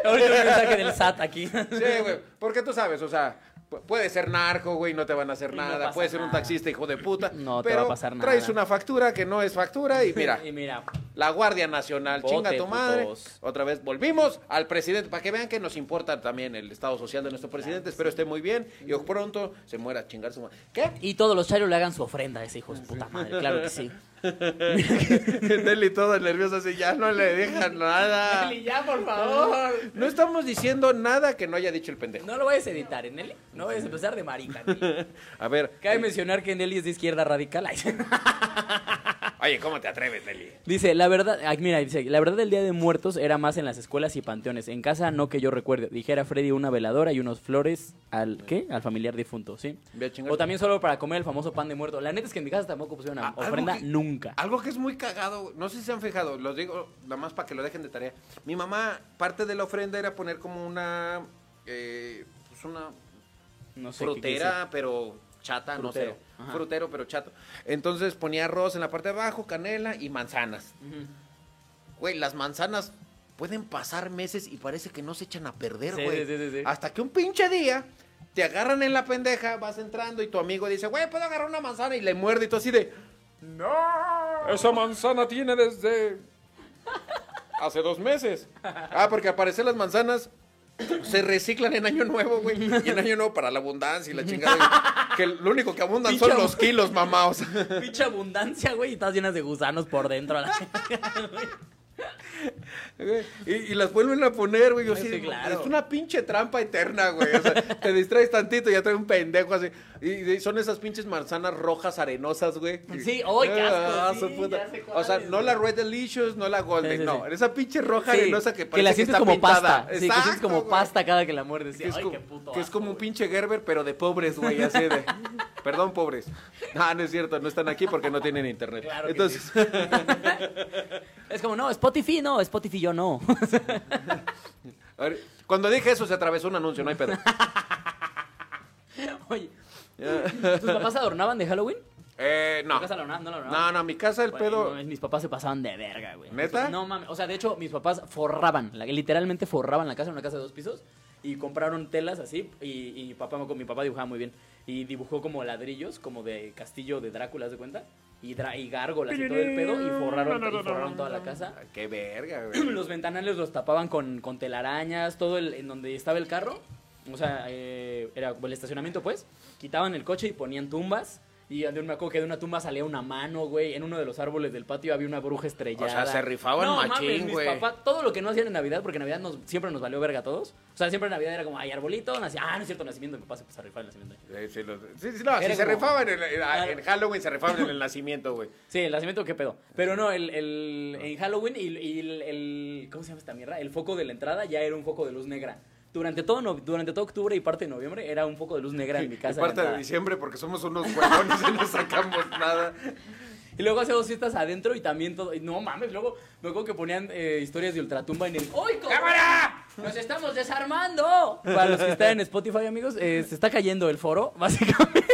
S1: Ahorita un mensaje del SAT aquí.
S2: Sí, güey, porque tú sabes, o sea, puede ser narco, güey, no te van a hacer
S1: no
S2: nada. puede ser un taxista, hijo de puta.
S1: No te va a pasar nada.
S2: Traes una factura que no es factura y mira.
S1: Y mira,
S2: La Guardia Nacional,
S1: Bote,
S2: chinga tu madre.
S1: putos.
S2: Otra vez volvimos al presidente, para que vean que nos importa también el estado social de nuestro presidente. Espero esté muy bien y pronto se muera a chingar su madre. ¿Qué?
S1: y todos los chairos le hagan su ofrenda a ese hijo de puta madre, claro que sí.
S2: Nelly todo nervioso así, ya no le dejan nada.
S1: ya, por favor.
S2: No estamos diciendo nada que no haya dicho el pendejo.
S1: No lo vayas a editar, ¿eh, Nelly? No vayas a empezar de marica. Nelly.
S2: A ver.
S1: Cabe mencionar que Nelly es de izquierda radical.
S2: Oye, ¿cómo te atreves, Nelly?
S1: Dice, la verdad, mira, dice, la verdad del Día de Muertos era más en las escuelas y panteones. En casa no que yo recuerde. Dijera Freddy una veladora y unos flores al, ¿qué? Al familiar difunto, ¿sí? O también solo para comer el famoso pan de muerto. La neta es que en mi casa tampoco pusieron una
S2: Ah,
S1: ofrenda
S2: que-
S1: nunca.
S2: Algo que es muy cagado, no sé si se han fijado, los digo nada más para que lo dejen de tarea. Mi mamá, parte de la ofrenda era poner como una, eh, pues una
S1: No sé qué
S2: frutera, pero chata,
S1: Frutero,
S2: no sé.
S1: Ajá.
S2: Frutero, pero chato. Entonces ponía arroz en la parte de abajo, canela y manzanas. Güey, las manzanas pueden pasar meses y parece que no se echan a perder, güey.
S1: sí, sí, sí.
S2: Hasta que un pinche día te agarran en la pendeja, vas entrando y tu amigo dice, güey, ¿puedo agarrar una manzana? Y le muerde y tú así de,
S4: Esa manzana tiene desde...
S2: hace dos meses. Ah, porque al parecer las manzanas se reciclan en Año Nuevo, güey. Y en Año Nuevo para la abundancia y la chingada. Que lo único que abundan son los kilos, mamá. O sea,
S1: Pinche abundancia, güey, y estás llenas de gusanos por dentro. la-
S2: y, y las vuelven a poner, güey. Yo
S1: Sí,
S2: sí,
S1: claro.
S2: Es una pinche trampa eterna, güey. O sea, te distraes tantito y ya trae un pendejo así. Y, y son esas pinches manzanas rojas arenosas, güey.
S1: Sí, ¡ay, qué asco!
S2: Ah,
S1: Sí,
S2: puta.
S1: sé
S2: O sea, no
S1: güey.
S2: la Red Delicious, no la Golden, no. Esa pinche roja arenosa que
S1: que
S2: parece
S1: la
S2: que,
S1: sientes
S2: está
S1: como
S2: pintada.
S1: pasta. Sí, que sientes como
S2: güey.
S1: pasta cada que la muerdes.
S2: Que es,
S1: Ay,
S2: como,
S1: qué puto
S2: que es como un pinche Gerber, pero de pobres, güey, así de... Perdón, pobres. No, no es cierto, no están aquí porque no tienen internet.
S1: Claro
S2: Entonces,
S1: Es como, no, Spotify no, Spotify yo no.
S2: a ver, cuando dije eso se atravesó un anuncio, no hay pedo.
S1: Oye, ¿tus papás adornaban de Halloween?
S2: Eh, no.
S1: ¿Tu casa la adornaban? No la adornaban.
S2: No, no, mi casa el pedo...
S1: no, mis papás se pasaban de verga, güey.
S2: ¿Neta?
S1: No mames, o sea, de hecho, mis papás forraban, literalmente forraban la casa, una casa de dos pisos, y compraron telas así, y, y mi papá, mi papá dibujaba muy bien, y dibujó como ladrillos, como de castillo de Drácula, ¿haz de cuenta? Y, dra- y gárgolas y todo el pedo, y forraron, y forraron toda la casa.
S2: Ay, Qué verga, güey.
S1: Los ventanales los tapaban con, con telarañas, todo el, en donde estaba el carro, o sea, eh, era como el estacionamiento, pues, quitaban el coche y ponían tumbas. Y de un- me acuerdo que de una tumba salía una mano, güey. En uno de los árboles del patio había una bruja estrellada.
S2: O sea, se rifaban
S1: no,
S2: machín,
S1: mis
S2: güey.
S1: papás, todo lo que no hacían en Navidad, porque Navidad nos, siempre nos valió verga a todos. O sea, siempre en Navidad era como, ay, arbolito, nací. Ah, no es cierto, nacimiento. Mi papá se puso a rifar el nacimiento.
S2: Sí, sí, sí, sí, no, si se rifaban en, en-
S1: Claro.
S2: en Halloween, se rifaban en el nacimiento, güey.
S1: Sí, el nacimiento, qué pedo. Pero no, el, el- en Halloween y, y el, el- ¿Cómo se llama esta mierda? El foco de la entrada ya era un foco de luz negra. Durante todo, no- durante todo octubre y parte de noviembre era un foco de luz negra en mi casa.
S2: Y parte de diciembre porque somos unos huevones y no sacamos nada.
S1: Y luego hacíamos fiestas adentro y también todo. y no mames, luego me acuerdo que ponían eh, historias de ultratumba en el. ¡Uy, cámara! ¡Nos estamos desarmando! Para los que están en Spotify, amigos, eh, se está cayendo el foro, básicamente.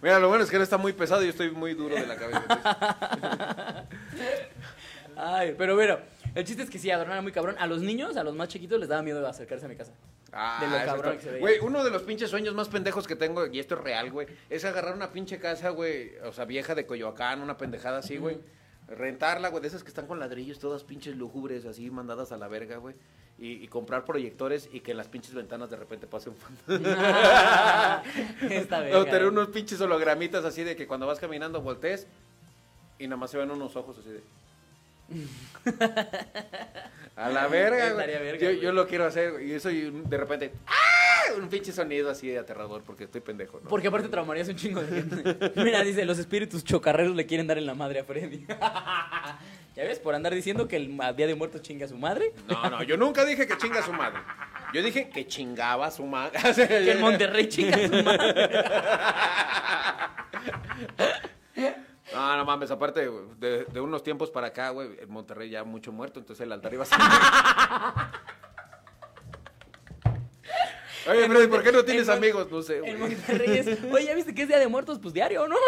S2: Mira, lo bueno es que él está muy pesado y yo estoy muy duro de la cabeza. entonces.
S1: Ay, pero bueno, el chiste es que sí, adornaban muy cabrón. A los niños, a los más chiquitos, les daba miedo acercarse a mi casa.
S2: Ah,
S1: De lo cabrón que se veía.
S2: Güey, uno de los pinches sueños más pendejos que tengo, y esto es real, güey, es agarrar una pinche casa, güey, o sea, vieja de Coyoacán, una pendejada así, güey. Rentarla, güey, de esas que están con ladrillos, todas pinches lúgubres, así mandadas a la verga, güey. Y, y comprar proyectores y que en las pinches ventanas de repente pase un.
S1: Esta verga.
S2: O tener unos pinches hologramitas así de que cuando vas caminando voltees y nada más se ven unos ojos así de. A la verga, güey.
S1: Estaría verga,
S2: Yo,
S1: güey.
S2: yo lo quiero hacer, güey. Y eso y de repente. ¡Ah! un pinche sonido así de aterrador porque estoy pendejo, ¿no?
S1: Porque aparte traumarías un chingo de gente. Mira, dice, los espíritus chocarreros le quieren dar en la madre a Freddy. ¿Ya ves? Por andar diciendo que el Día de Muertos chinga a su madre.
S2: No, no, yo nunca dije que chinga a su madre. Yo dije que chingaba a su madre.
S1: Que en Monterrey chinga a su madre.
S2: No, no mames, aparte de, de unos tiempos para acá, güey, en Monterrey ya mucho muerto, entonces el altar iba a. Oye, Freddy, ¿por qué no tienes
S1: en
S2: amigos? No sé,
S1: En
S2: güey.
S1: Monterrey es, oye, ¿ya viste que es Día de Muertos? Pues diario, ¿no?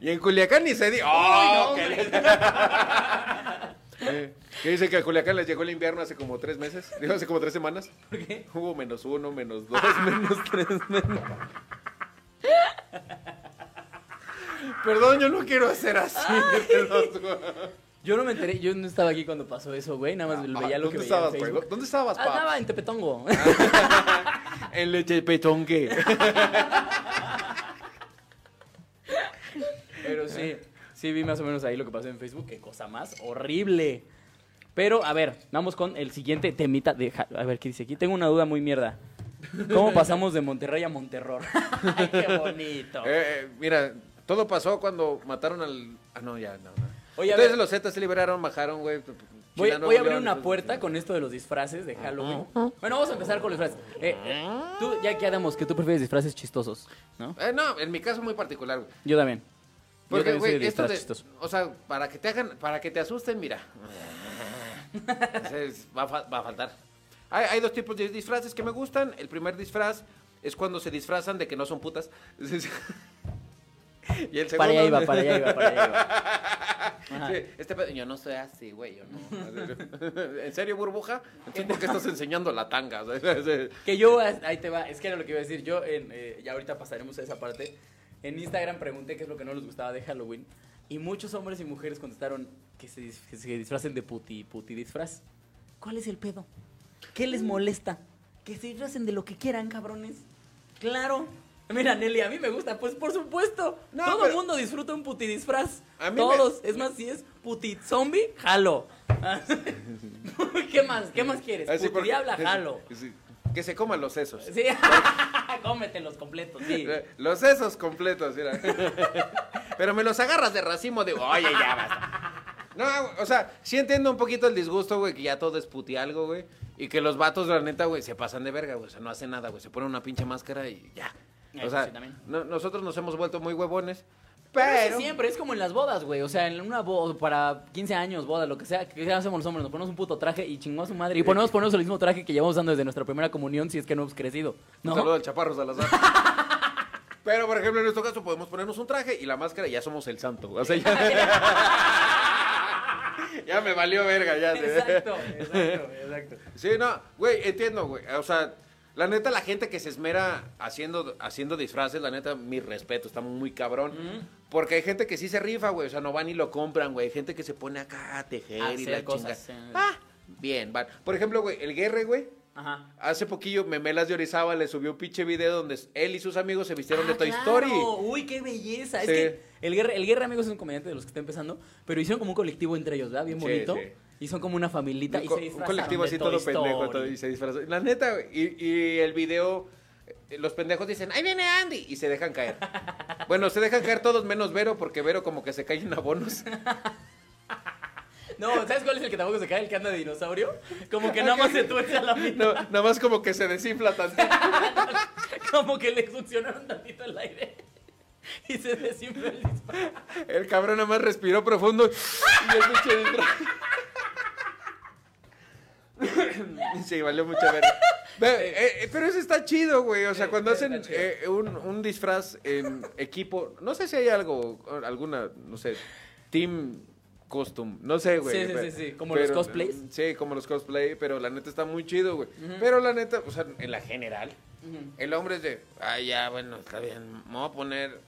S2: Y en Culiacán ni se dijo.
S1: Ay, no,
S2: que. Eh, ¿Qué dice que a Culiacán les llegó el invierno hace como tres meses? Digo, hace como tres semanas.
S1: ¿Por qué?
S2: Hubo menos uno, menos dos, menos tres, menos... Perdón, yo no quiero hacer así.
S1: Yo no me enteré, yo no estaba aquí cuando pasó eso, güey. Nada más veía lo que
S2: ¿Dónde
S1: veía en
S2: güey? ¿Dónde estabas,
S1: Ah,
S2: papá?
S1: Andaba en Tepetongo.
S2: En leche petongue.
S1: Pero sí, sí vi más o menos ahí lo que pasó en Facebook. Qué cosa más horrible. Pero, a ver, vamos con el siguiente temita de... A ver, ¿qué dice aquí? Tengo una duda muy mierda. ¿Cómo pasamos de Monterrey a Monterror? Ay, qué bonito.
S2: Eh, eh, mira, todo pasó cuando mataron al. Ah, no, ya, no. no.
S1: Oye, a
S2: Entonces
S1: ver.
S2: los Zetas se liberaron, bajaron, güey.
S1: Voy,
S2: China,
S1: voy a
S2: Nuevo
S1: abrir una puerta con esto de los disfraces de Halloween. Bueno, vamos a empezar con los disfraces. Eh, eh, tú, ya quedamos que tú prefieres disfraces chistosos, ¿no?
S2: Eh, no, en mi caso muy particular, güey.
S1: Yo también.
S2: Porque, güey, esto de,
S1: chistoso.
S2: o sea, para que te hagan, para que te asusten, mira, Entonces, va, a fa- va a faltar. Hay, hay dos tipos de disfraces que me gustan. El primer disfraz es cuando se disfrazan de que no son putas. y el segundo...
S1: Para allá iba, para allá iba, para allá iba.
S2: Sí, este yo no soy así, güey, yo no. ¿En serio, burbuja? Entonces, ¿por qué estás enseñando la tanga?
S1: Que yo, ahí te va, es que era lo que iba a decir. Yo, en, eh, ya ahorita pasaremos a esa parte. En Instagram pregunté qué es lo que no les gustaba de Halloween. Y muchos hombres y mujeres contestaron que se, que se disfracen de puti, puti disfraz. ¿Cuál es el pedo? ¿Qué les molesta? Que se disfracen de lo que quieran, cabrones. Claro. Mira, Nelly, a mí me gusta, pues por supuesto.
S2: No,
S1: Todo el mundo disfruta un puti disfraz.
S2: A mí
S1: Todos.
S2: me-
S1: Es más, si es puti zombie, jalo. ¿Qué más? ¿Qué más quieres?
S2: Así
S1: puti
S2: porque-
S1: diabla, jalo.
S2: sí, Que se coman los sesos.
S1: Sí, cómetelos completos, sí.
S2: Los sesos completos, mira. Pero me los agarras de racimo de, oye, ya basta. No, o sea, sí entiendo un poquito el disgusto, güey, que ya todo es puti algo, güey. Y que los vatos, la neta, güey, se pasan de verga, güey. O sea, no hacen nada, güey. Se ponen una pinche máscara y ya. O sea,
S1: sí,
S2: no- nosotros nos hemos vuelto muy huevones.
S1: Pero
S2: Pero.
S1: siempre, es como en las bodas, güey. O sea, en una boda, para 15 años, boda, lo que sea, ¿qué hacemos los hombres? Nos ponemos un puto traje y chingó a su madre. Y ponemos, ponemos el mismo traje que llevamos usando desde nuestra primera comunión si es que no hemos crecido.
S2: Un
S1: ¿No?
S2: saludo al Chaparro Salazar. Pero, por ejemplo, en nuestro caso podemos ponernos un traje y la máscara y ya somos el santo. O sea, ya... ya me valió verga, ya.
S1: Exacto, exacto, exacto.
S2: Sí, no, güey, entiendo, güey. O sea, la neta, la gente que se esmera haciendo, haciendo disfraces, la neta, mi respeto, está muy cabrón. Porque hay gente que sí se rifa, güey. O sea, no van y lo compran, güey. Hay gente que se pone acá a tejer y la
S1: cosas,
S2: chinga.
S1: sí.
S2: Ah, bien, van. Por ejemplo, güey, el Guerre, güey.
S1: Ajá.
S2: Hace poquillo, Memelas de Orizaba le subió un pinche video donde él y sus amigos se vistieron de
S1: Ah,
S2: Toy
S1: claro.
S2: Story.
S1: Uy, qué belleza.
S2: Sí.
S1: Es que el Guerra, el Guerra, amigos, es un comediante de los que está empezando, pero hicieron como un colectivo entre ellos, ¿verdad? Bien bonito.
S2: sí.
S1: Y son como una familita
S2: Un,
S1: y se
S2: un colectivo así todo pendejo
S1: Story.
S2: todo, y se disfrazó. La neta, y el video, eh, los pendejos dicen, ahí viene Andy, y se dejan caer. bueno, se dejan caer todos menos Vero, porque Vero como que se cae en abonos.
S1: No, ¿sabes cuál es el que tampoco se cae? El que anda de dinosaurio. Como que nada más se tuerce a la mitad.
S2: No, nada más como que se desinfla tantito.
S1: Como que le succionaron tantito el aire. Y se desinfló el disparo.
S2: El cabrón nada más respiró profundo. Y el pinche disfraz. Sí, valió mucha verga. Ve, eh, eh, pero eso está chido, güey. O sea,
S1: Sí,
S2: cuando hacen eh, un, un disfraz en equipo, no sé si hay algo, alguna, no sé, team costume, no sé, güey.
S1: Sí, sí,
S2: pero-
S1: sí, sí, como los cosplays.
S2: Sí, como los cosplay, pero la neta está muy chido, güey. Pero la neta, o sea, en la general, el hombre es de, ah, ya, bueno, está bien, me voy a poner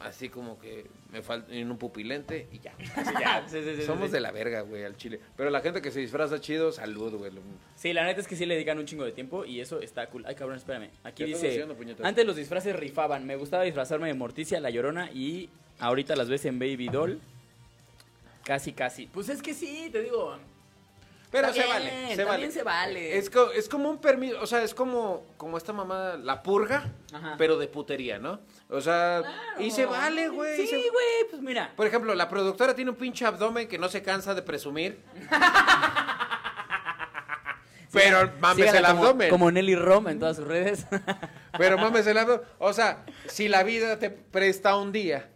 S2: así como que me falta en un pupilente y ya. Ya.
S1: Sí, sí, sí,
S2: Somos de la verga, güey, al chile. Pero la gente que se disfraza chido, salud, güey.
S1: Sí, la neta es que sí le dedican un chingo de tiempo y eso está cool. Ay, cabrón, espérame. Aquí
S2: ¿Qué estás
S1: dice,
S2: haciendo,
S1: antes los disfraces rifaban. Me gustaba disfrazarme de Morticia, La Llorona y ahorita las ves en Baby Doll. Casi, casi. Pues es que sí, te digo.
S2: Pero se vale, se
S1: también
S2: vale.
S1: se vale.
S2: Es, co- es como un permiso, o sea, es como, como esta mamá, la purga,
S1: Ajá.
S2: pero de putería, ¿no? O sea,
S1: Claro.
S2: y se vale, güey.
S1: Sí,
S2: se-
S1: güey, pues mira.
S2: Por ejemplo, la productora tiene un pinche abdomen que no se cansa de presumir. pero mames el
S1: como-
S2: abdomen.
S1: Como Nelly Rom en todas sus redes.
S2: Pero mames el abdomen. O sea, si la vida te presta un día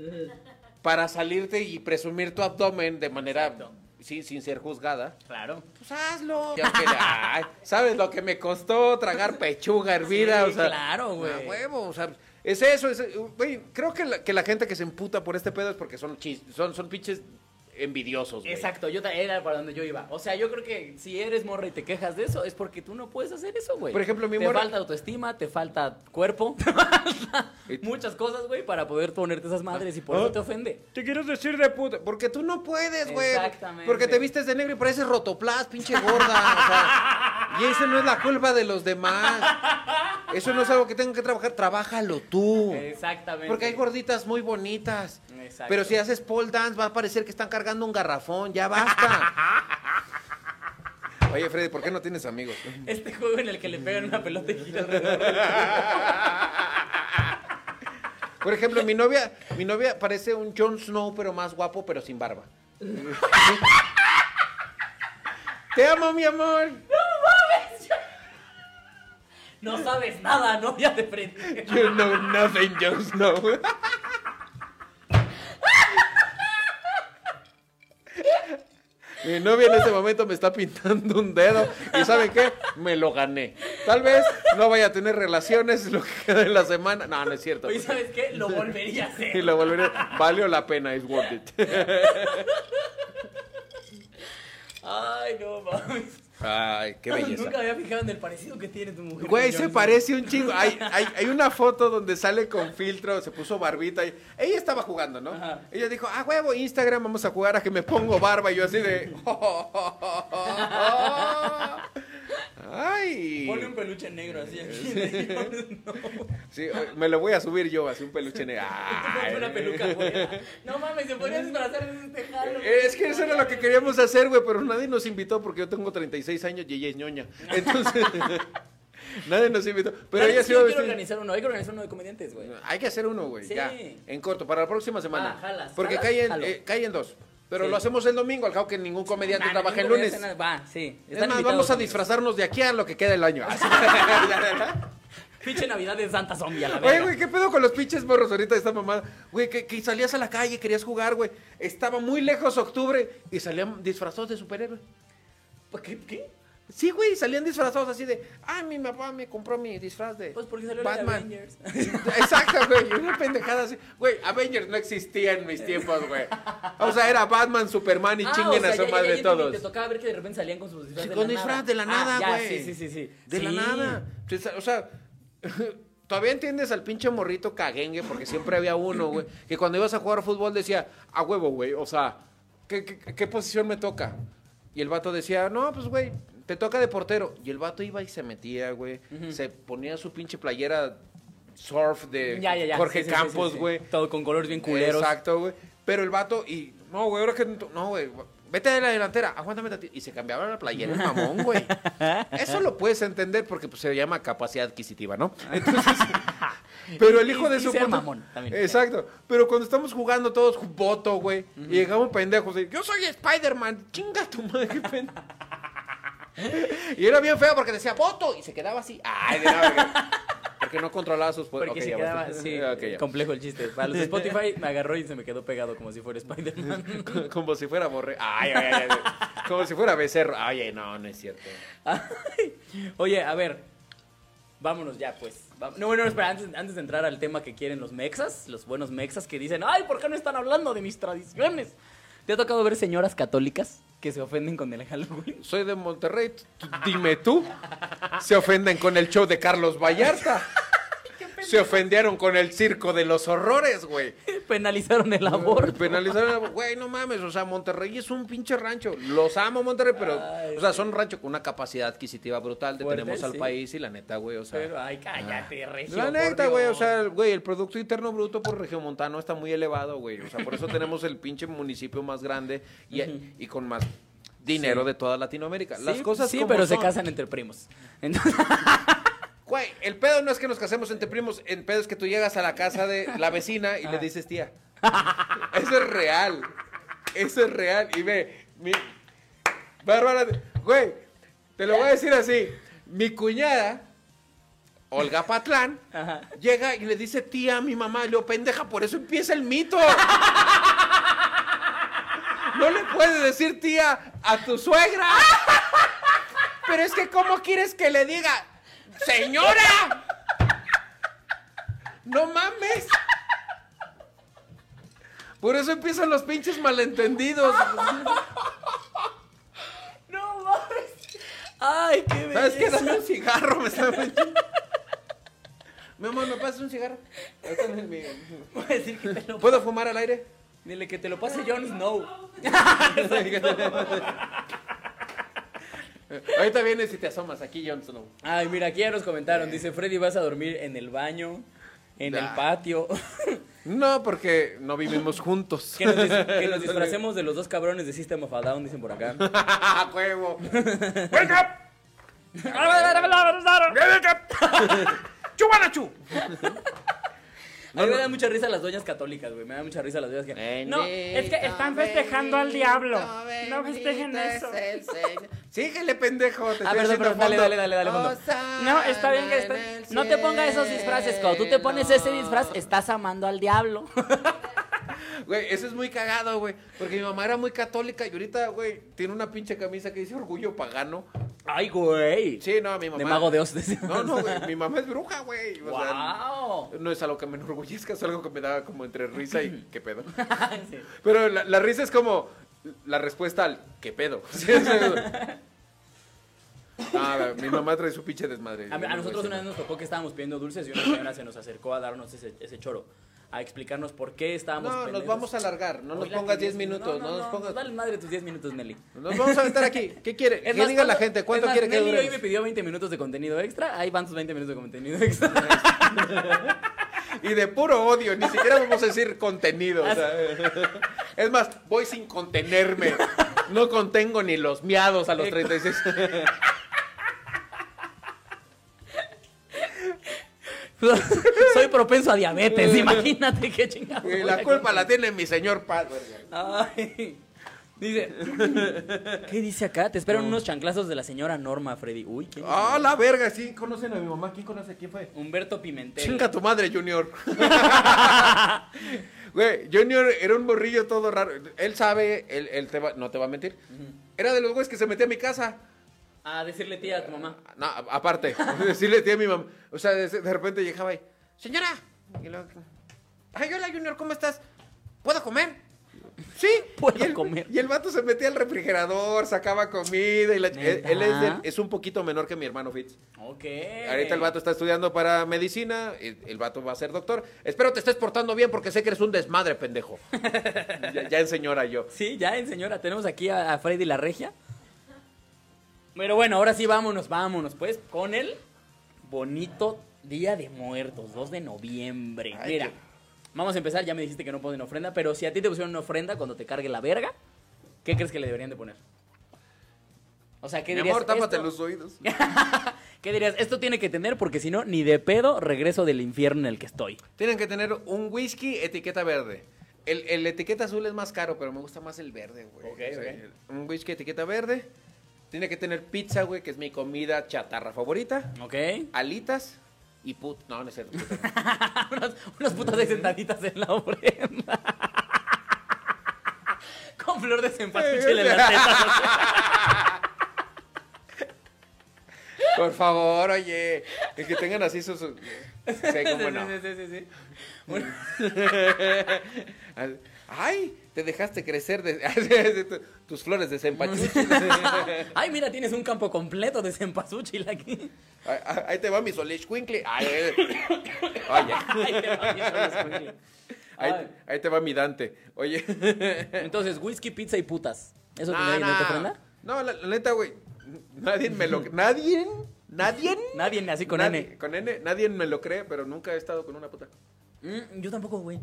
S2: para salirte y presumir tu abdomen de manera
S1: Exacto.
S2: sí, sin ser juzgada,
S1: claro.
S2: pues hazlo. Y aunque, ay, ¿Sabes lo que me costó tragar pechuga hervida?
S1: Sí,
S2: o sea,
S1: claro, güey.
S2: a huevo, o sea, es eso, es, güey, creo que la, que la gente que se emputa por este pedo es porque son chis, son, son pinches envidiosos, güey.
S1: Exacto, yo era para donde yo iba. O sea, yo creo que si eres morra y te quejas de eso, es porque tú no puedes hacer eso, güey.
S2: Por ejemplo, mi
S1: te
S2: morra-
S1: falta autoestima, te falta cuerpo, te falta muchas cosas, güey, para poder ponerte esas madres y por
S2: Ah.
S1: eso te ofende.
S2: Te quiero decir de puta. Porque tú no puedes, güey.
S1: Exactamente.
S2: Porque te vistes de negro y pareces rotoplas, pinche gorda. o sea, y eso no es la culpa de los demás. Eso no es algo que tengan que trabajar. Trabájalo tú.
S1: Exactamente.
S2: Porque hay gorditas muy bonitas.
S1: Exacto.
S2: Pero si haces pole dance, va a parecer que están cargando un garrafón. Ya basta. Oye, Freddy, ¿por qué no tienes amigos?
S1: Este juego en el que le pegan una pelota y gira alrededor.
S2: Por ejemplo, mi novia, mi novia parece un Jon Snow, pero más guapo, pero sin barba. Te amo, mi amor.
S1: No sabes nada, no ya de frente.
S2: You know nothing, Jon Snow. Mi novia en este momento me está pintando un dedo y ¿saben qué? Me lo gané. Tal vez no vaya a tener relaciones lo que queda de la semana. No, no es cierto.
S1: Oye, ¿sabes qué? Lo volvería a
S2: Y
S1: hacer.
S2: lo volveré. Valió la pena, it's worth it.
S1: Ay, no mames.
S2: Ay, qué belleza.
S1: Nunca había fijado en el parecido que tiene tu mujer.
S2: Güey, se parece un chingo. Hay, hay, hay una foto donde sale con filtro, se puso barbita. Y ella estaba jugando, ¿no?
S1: Ajá.
S2: Ella dijo, ah, huevo, Instagram, vamos a jugar a que me pongo barba. Y yo así de... Ay.
S1: Pone un peluche negro así aquí.
S2: Sí, me lo voy a subir yo, así un peluche negro.
S1: Una peluca, güey. No mames, se podría disfrazar de este jalo.
S2: Es que eso era lo que queríamos hacer, güey, pero nadie nos invitó porque yo tengo 36 años y ella es ñoña. Entonces, nadie nos invitó. Pero ella
S1: sí,
S2: se iba a
S1: hay que
S2: vestir-
S1: organizar uno, hay que organizar uno de comediantes, güey.
S2: Hay que hacer uno, güey,
S1: Sí.
S2: ya. En corto, para la próxima semana.
S1: Ah, jalas,
S2: Porque
S1: jalas,
S2: caen, eh, caen dos. Pero
S1: Sí.
S2: lo hacemos el domingo, al cabo que ningún comediante
S1: Nah,
S2: trabaja el lunes.
S1: Va, sí.
S2: Es más, vamos a disfrazarnos de aquí a lo que queda del año.
S1: Pinche Navidad de Santa Zombie a la
S2: Oye, güey, ¿qué pedo con los pinches morros ahorita de esta mamada? Güey, que, que salías a la calle, querías jugar, güey. Estaba muy lejos octubre y salían disfrazados de superhéroe.
S1: ¿Por ¿Qué? ¿Qué?
S2: Sí, güey, salían disfrazados así de, ah, mi papá me compró mi disfraz de
S1: Pues porque salió
S2: Batman.
S1: Avengers.
S2: Exacto, güey, una pendejada así. Güey, Avengers no existía en mis tiempos, güey. O sea, era Batman, Superman y
S1: Ah,
S2: chinguen
S1: o sea,
S2: a su
S1: ya-
S2: madre
S1: ya- ya
S2: todos.
S1: Te tocaba ver que de repente salían con sus disfraces de
S2: Con
S1: la
S2: disfraz
S1: nada.
S2: de la nada,
S1: Ah, ya,
S2: güey.
S1: Sí, sí, sí, sí.
S2: De la
S1: Sí.
S2: nada. O sea, todavía entiendes al pinche morrito caguengue, porque siempre había uno, güey, que cuando ibas a jugar fútbol decía, a huevo, güey, o sea, ¿qué, qué, qué posición me toca? Y el vato decía, no, pues, güey, te toca de portero. Y el vato iba y se metía, güey, se ponía su pinche playera surf de
S1: Ya, ya, ya.
S2: Jorge
S1: Sí,
S2: Campos,
S1: sí, sí.
S2: güey.
S1: Todo con colores bien culeros.
S2: Exacto, güey. Pero el vato, y, no, güey, ahora que, no, güey, vete de la delantera, aguántame tantito. Y se cambiaba la playera el mamón, güey. Eso lo puedes entender porque pues, se llama capacidad adquisitiva, ¿no? Entonces, pero el hijo
S1: Y-
S2: de
S1: y
S2: su puta-
S1: mamón también.
S2: Exacto. Pero cuando estamos jugando todos voto, güey, y llegamos pendejos, y, yo soy Spider-Man, chinga tu madre, qué pendejo. Y era bien feo porque decía voto y se quedaba así. Ay, de. Porque no controlaba sus poderes.
S1: Porque
S2: Ok,
S1: se quedaba así, complejo el chiste. Para los de Spotify me agarró y se me quedó pegado como si fuera Spider-Man.
S2: Como si fuera borre. Ay, ay, ay, ay. Como si fuera becerro. Ay, ay, no, no es cierto.
S1: Ay. Oye, a ver, vámonos ya, pues. No, bueno, espera, antes, antes de entrar al tema que quieren los mexas, los buenos mexas que dicen, ay, ¿por qué no están hablando de mis tradiciones? ¿Te ha tocado ver señoras católicas que se ofenden con el Halloween?
S2: Soy de Monterrey. Dime tú. Se ofenden con el show de Carlos Vallarta. Se ofendieron con el circo de los horrores, güey.
S1: Penalizaron el aborto.
S2: Penalizaron, güey, no mames, o sea, Monterrey es un pinche rancho. Los amo Monterrey, pero,
S1: Ay,
S2: o sea, son rancho con una capacidad adquisitiva brutal.
S1: Fuerte,
S2: Detenemos al
S1: sí.
S2: país y la neta, güey, o sea.
S1: Pero, ay, cállate, regio.
S2: La neta, güey, o sea, güey, el Producto Interno Bruto por Regiomontano está muy elevado, güey. O sea, por eso tenemos el pinche municipio más grande y, y con más dinero
S1: Sí.
S2: de toda Latinoamérica. Las
S1: Sí,
S2: cosas
S1: Sí,
S2: como
S1: pero se casan entre primos. Entonces,
S2: Güey, el pedo no es que nos casemos entre primos, el pedo es que tú llegas a la casa de la vecina y le dices tía. Eso es real. Eso es real. Y ve, mi. Bárbara, güey, te lo voy a decir así. Mi cuñada, Olga Patlán,
S1: Ajá.
S2: llega y le dice tía a mi mamá. Le digo, pendeja, por eso empieza el mito. No le puedes decir tía a tu suegra. Pero es que, ¿cómo quieres que le diga? ¡Señora! ¡No mames! Por eso empiezan los pinches malentendidos.
S1: no mames. Ay, qué
S2: ¿Sabes qué?
S1: belleza.
S2: Dame un cigarro, me está Mi amor, ¿me pasas un cigarro?
S1: Voy a decir que te lo
S2: ¿Puedo fumar al aire?
S1: Dile que te lo pase Jon Snow.
S2: Ahorita vienes y te asomas aquí, Jon Snow.
S1: Ay, mira, aquí ya nos comentaron. Dice Freddy, vas a dormir en el baño, en el
S2: Ah.
S1: patio.
S2: No, porque no vivimos juntos.
S1: que, nos dis- que nos disfracemos de los dos cabrones de System of a Down, dicen por acá.
S2: ¡A huevo!
S4: ¡Wake up! ¡Wake up! ¡Chubanachu!
S1: A mí me dan mucha risa las doñas católicas, güey. Me da mucha risa las doñas que...
S5: No, es que están festejando al diablo. No festejen eso.
S2: Síguele, pendejo. Te
S1: Ah, perdón, perdón, dale, dale, dale, dale, fondo.
S5: No, está bien que después- No te pongas esos disfraces. Cuando tú te pones ese disfraz, estás amando al diablo.
S2: Güey, eso es muy cagado, güey. Porque mi mamá era muy católica y ahorita, güey, tiene una pinche camisa que dice orgullo pagano.
S1: Ay, güey.
S2: Sí, no, mi mamá.
S1: De mago de Oz.
S2: No, no, güey. Mi mamá es bruja, güey. O sea,
S1: Wow.
S2: no es algo que me enorgullezca, es algo que me da como entre risa y qué pedo.
S1: Sí.
S2: Pero la, la risa es como la respuesta al qué pedo. Sí, Ah, mi mamá trae su pinche desmadre.
S1: A, a nosotros una vez nos tocó que estábamos pidiendo dulces y una señora se nos acercó a darnos ese, ese choro. A explicarnos por qué estábamos
S2: No, nos vamos a alargar. No nos pongas
S1: que
S2: 10
S1: diez
S2: minutos. No, nos pongas.
S1: Dale madre tus 10 minutos, Nelly.
S2: Nos vamos a aventar aquí. ¿Qué quiere?
S1: Es
S2: que
S1: más,
S2: diga la
S1: ¿cuánto-
S2: gente. ¿Cuánto
S1: más,
S2: quiere que
S1: Nelly
S2: dure?
S1: hoy me pidió 20 minutos de contenido extra. Ahí van tus 20 minutos de contenido extra.
S2: Y de puro odio, ni siquiera vamos a decir contenido. o sea, es más, voy sin contenerme. No contengo ni los miados a los 36.
S1: Soy propenso a diabetes, imagínate qué chingado.
S2: Y la culpa la tiene mi señor padre.
S1: Ay. Dice, ¿qué dice acá? Te esperan unos chanclazos de la señora Norma, Freddy. Uy, ¿quién?
S2: Ah, la verga, sí, conocen a mi mamá. ¿Quién conoce? ¿Quién fue?
S1: Humberto Pimentel.
S2: Chinga tu madre, Junior. Güey, Junior era un morrillo todo raro. Él sabe, él, él te va- no te va a mentir. Era de los güeyes que se metía a mi casa.
S1: A decirle tía a tu mamá.
S2: No, a- aparte, decirle tía a mi mamá. O sea, de, de repente llegaba ahí, señora. Y luego, ay, hola Junior, ¿cómo estás? ¿Puedo comer? Sí,
S1: Puedo
S2: y el,
S1: comer.
S2: Y el vato se metía al refrigerador, sacaba comida y la- él, es, del- es un poquito menor que mi hermano Fitz.
S1: Ok.
S2: Ahorita el vato está estudiando para medicina, el, el vato va a ser doctor. Espero te estés portando bien porque sé que eres un desmadre, pendejo. ya, ya en señora yo.
S1: Sí, ya en señora, tenemos aquí a, a Freddy la regia. Pero bueno, ahora sí, vámonos, vámonos, pues, con el bonito Día de Muertos, 2 de noviembre.
S2: Ay,
S1: Mira,
S2: qué-
S1: vamos a empezar, ya me dijiste que no ponen ofrenda, pero si a ti te pusieron una ofrenda cuando te cargue la verga, ¿qué crees que le deberían de poner? O sea, ¿qué
S2: Mi
S1: dirías?
S2: amor, tápate
S1: esto-
S2: los oídos.
S1: ¿Qué dirías? Esto tiene que tener porque si no, ni de pedo regreso del infierno en el que estoy.
S2: Tienen que tener un whisky etiqueta verde. El, el etiqueta azul es más caro, pero me gusta más el verde, güey.
S1: Ok,
S2: O sea, Un whisky etiqueta verde. Tiene que tener pizza, güey, que es mi comida chatarra favorita.
S1: ¿Ok?
S2: Alitas y put... No, no es cierto.
S1: unas, unas putas ahí sentaditas en la ofrenda. Con flor de cempasúchil en las tetas.
S2: Por favor, oye. Es que tengan así sus... sus- Sí, cómo no.
S1: Sí, sí, sí, sí. Bueno,
S2: Ay, te dejaste crecer de... tus flores de cempachuchi.
S1: Ay, mira, tienes un campo completo de cempasúchil aquí.
S2: Ahí, ahí te va mi solishcuincle. Ay, eh. Oye,
S1: Ay, te va los cuincles.
S2: ahí, ahí te va mi Dante. Oye.
S1: Entonces, whisky, pizza y putas. ¿Eso
S2: No,
S1: que
S2: no.
S1: te ofrenda?
S2: No, la, la neta, güey. Nadie me lo... ¿Nadie? ¿Nadie?
S1: Nadie así con
S2: Nadie-
S1: N.
S2: Con N. Nadie me lo cree, pero nunca he estado con una puta.
S1: Mm, yo tampoco, güey.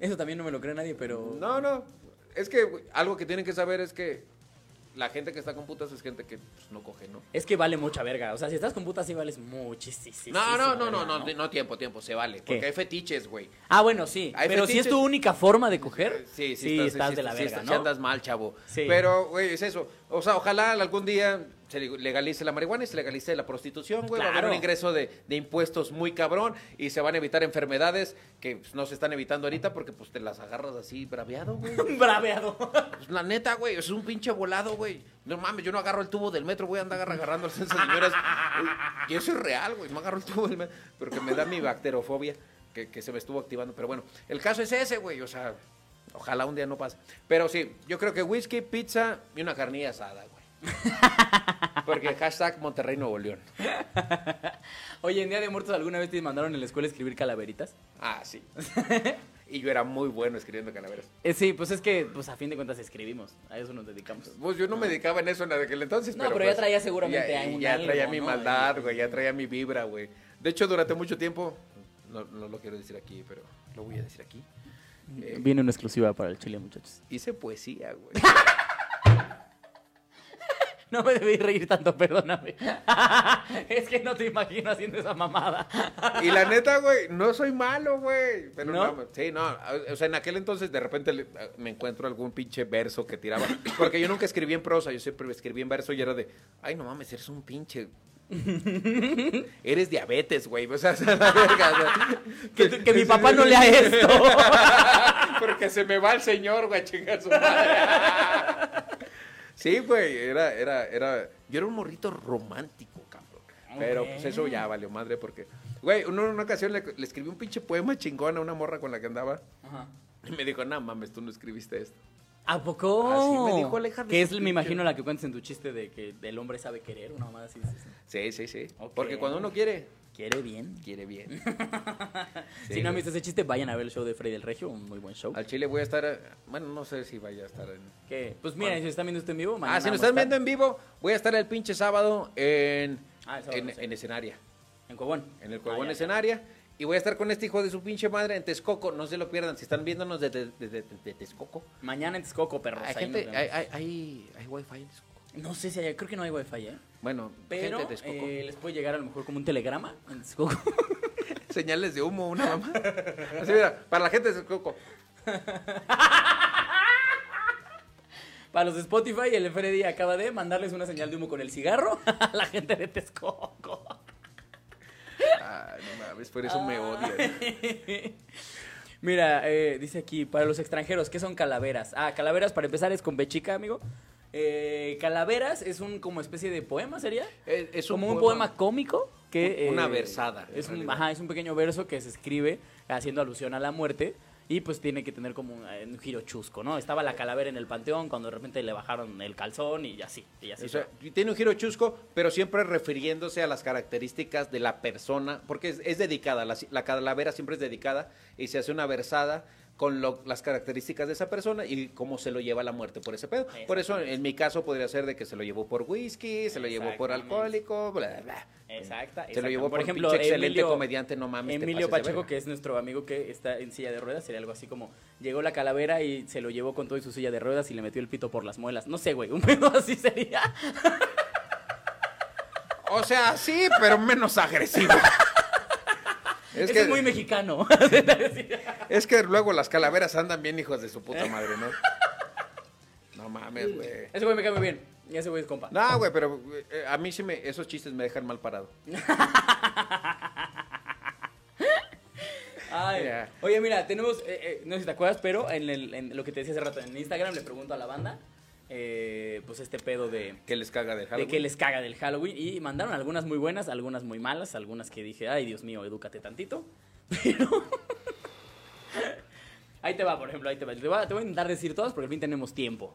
S1: Eso también no me lo cree nadie, pero.
S2: No, no. Es que algo que tienen que saber es que la gente que está con putas es gente que pues, no coge, ¿no?
S1: Es que vale mucha verga. O sea, si estás con putas sí vales muchísimo.
S2: No, no, no, no, no, no, tiempo, tiempo, se vale. Porque
S1: ¿Qué?
S2: hay fetiches, güey.
S1: Ah, bueno, sí.
S2: Hay
S1: pero si es tu única forma de coger,
S2: Sí, sí,
S1: sí, estás, de la
S2: sí,
S1: verga,
S2: sí
S1: ¿no?
S2: andas mal, chavo.
S1: Sí.
S2: Pero, güey, es eso. O sea, ojalá algún día se legalice la marihuana y se legalice la prostitución, güey. Va a haber un ingreso de, de impuestos muy cabrón y se van a evitar enfermedades que pues, no se están evitando ahorita porque pues te las agarras así braviado, güey.
S1: Braveado.
S2: Pues, la neta, güey, es un pinche volado, güey. No mames, yo no agarro el tubo del metro, voy a andar agarrando a esas señoras. Y eso es real, güey. No agarro el tubo del metro. Pero que me da mi bacterofobia, que, que se me estuvo activando. Pero bueno, el caso es ese, güey. O sea, ojalá un día no pase. Pero sí, yo creo que whisky, pizza y una carnilla asada, güey. Porque hashtag Monterrey Nuevo León.
S1: Oye, en Día de Muertos, ¿alguna vez te mandaron en la escuela a escribir calaveritas?
S2: Ah, sí. Y yo era muy bueno escribiendo calaveras.
S1: Eh, sí, pues es que, pues a fin de cuentas escribimos. A eso nos dedicamos.
S2: Pues yo no me dedicaba en eso en aquel entonces.
S1: No,
S2: pero,
S1: pero ya
S2: pues,
S1: traía seguramente
S2: ya, ya
S1: algo,
S2: traía mi
S1: ¿no?
S2: maldad, güey, ya traía mi vibra, güey. De hecho, durante mucho tiempo, no, no lo quiero decir aquí, pero lo voy a decir aquí. Eh,
S1: Viene una exclusiva para el Chile, muchachos.
S2: hice poesía, güey.
S1: No me debí reír tanto, perdóname. es que no te imagino haciendo esa mamada.
S2: Y la neta, güey, no soy malo, güey. Pero
S1: ¿No?
S2: no, sí, no. O sea, en aquel entonces de repente le- me encuentro algún pinche verso que tiraba. Porque yo nunca escribí en prosa, yo siempre escribí en verso y era de, ay, no mames, eres un pinche. Eres diabetes, güey. O sea, la verga, o sea,
S1: Que, que mi papá no lea esto.
S2: Porque se me va el señor, güey, chingar su madre. Sí, güey, era, era, era. Yo era un morrito romántico, cabrón. Pero pues eso ya valió madre porque. Güey, en una ocasión le, le escribí un pinche poema chingón a una morra con la que andaba.
S1: Ajá.
S2: Y me dijo, no mames, tú no escribiste esto.
S1: ¿A poco?
S2: Así me dijo de
S1: Que es, me imagino, la que cuentas en tu chiste de que el hombre sabe querer, una mamada así. sí, sí.
S2: Sí. Porque cuando uno quiere,
S1: Quiere bien.
S2: quiere bien.
S1: si no han visto ese chiste, vayan a ver el show de Freddy el Regio, un muy buen show.
S2: Al chile voy a estar. Bueno, no sé si vaya a estar en.
S1: Que, pues miren, si están viendo esto en vivo,
S2: Ah, si nos están viendo en vivo, voy a estar el pinche sábado en.
S1: Ah, el sábado,
S2: en,
S1: sí.
S2: en escenaria.
S1: en Cuevón.
S2: En el
S1: Ah,
S2: Cuevón
S1: ya, ya.
S2: escenaria. Y voy a estar con este hijo de su pinche madre en Texcoco. No se lo pierdan. Si están viéndonos desde de, de- de- de Texcoco.
S1: Mañana en Texcoco, perros.
S2: Hay gente, hay, hay, hay, hay wifi en Texcoco.
S1: No sé si hay, creo que no hay wifi, ¿eh?
S2: Bueno,
S1: Pero
S2: gente de
S1: eh, les puede llegar a lo mejor como un telegrama en Texcoco.
S2: Señales de humo, una mamá. Así mira, para la gente de Texcoco.
S1: Para los de Spotify, el Freddy acaba de mandarles una señal de humo con el cigarro a la gente de Texcoco.
S2: Ay, no mames, por eso me odian.
S1: Mira, eh, dice aquí, para los extranjeros, ¿qué son calaveras? Ah, calaveras, para empezar, es con B chica, amigo. Eh, calaveras es un como especie de poema, ¿sería?
S2: Es, es
S1: como un poema cómico que...
S2: Una
S1: eh,
S2: versada,
S1: Es un, ajá, es un pequeño verso que se escribe haciendo alusión a la muerte y pues tiene que tener como un, eh, un giro chusco, ¿no? Estaba la calavera en el panteón cuando de repente le bajaron el calzón y así, y así.
S2: O sea, tiene un giro chusco, pero siempre refiriéndose a las características de la persona, porque es, es dedicada, la calavera siempre es dedicada y se hace una versada con lo- las características de esa persona y cómo se lo lleva la muerte por ese pedo. Por eso, en mi caso, podría ser de que se lo llevó por whisky, se lo llevó por alcohólico, bla, bla.
S1: Exacta,
S2: Se lo llevó por,
S1: ejemplo,
S2: pinche excelente
S1: Emilio-
S2: comediante, no mames.
S1: Emilio Pacheco, que es nuestro amigo que está en silla de ruedas, sería algo así como, llegó la calavera y se lo llevó con todo y su silla de ruedas y le metió el pito por las muelas. No sé, güey, un pedo así sería.
S2: O sea, sí, pero menos agresivo.
S1: Es,
S2: que,
S1: es muy mexicano.
S2: es que luego las calaveras andan bien hijos de su puta madre, ¿no? No mames, güey.
S1: Ese güey me cae muy bien. Y ese güey es compa.
S2: No, güey, pero eh, a mí sí me, esos chistes me dejan mal parado.
S1: Ay. Oye, mira, tenemos, eh, eh, no sé si te acuerdas, pero en, el- en lo que te decía hace rato en Instagram le pregunto a la banda, eh, pues este pedo de,
S2: Que les caga de
S1: de
S2: Halloween.
S1: que les caga del Halloween. Y mandaron algunas muy buenas, algunas muy malas, algunas que dije, ay, Dios mío, edúcate tantito. Pero... ahí te va, por ejemplo, ahí te va. Te voy a, te voy a intentar decir todas porque al fin tenemos tiempo.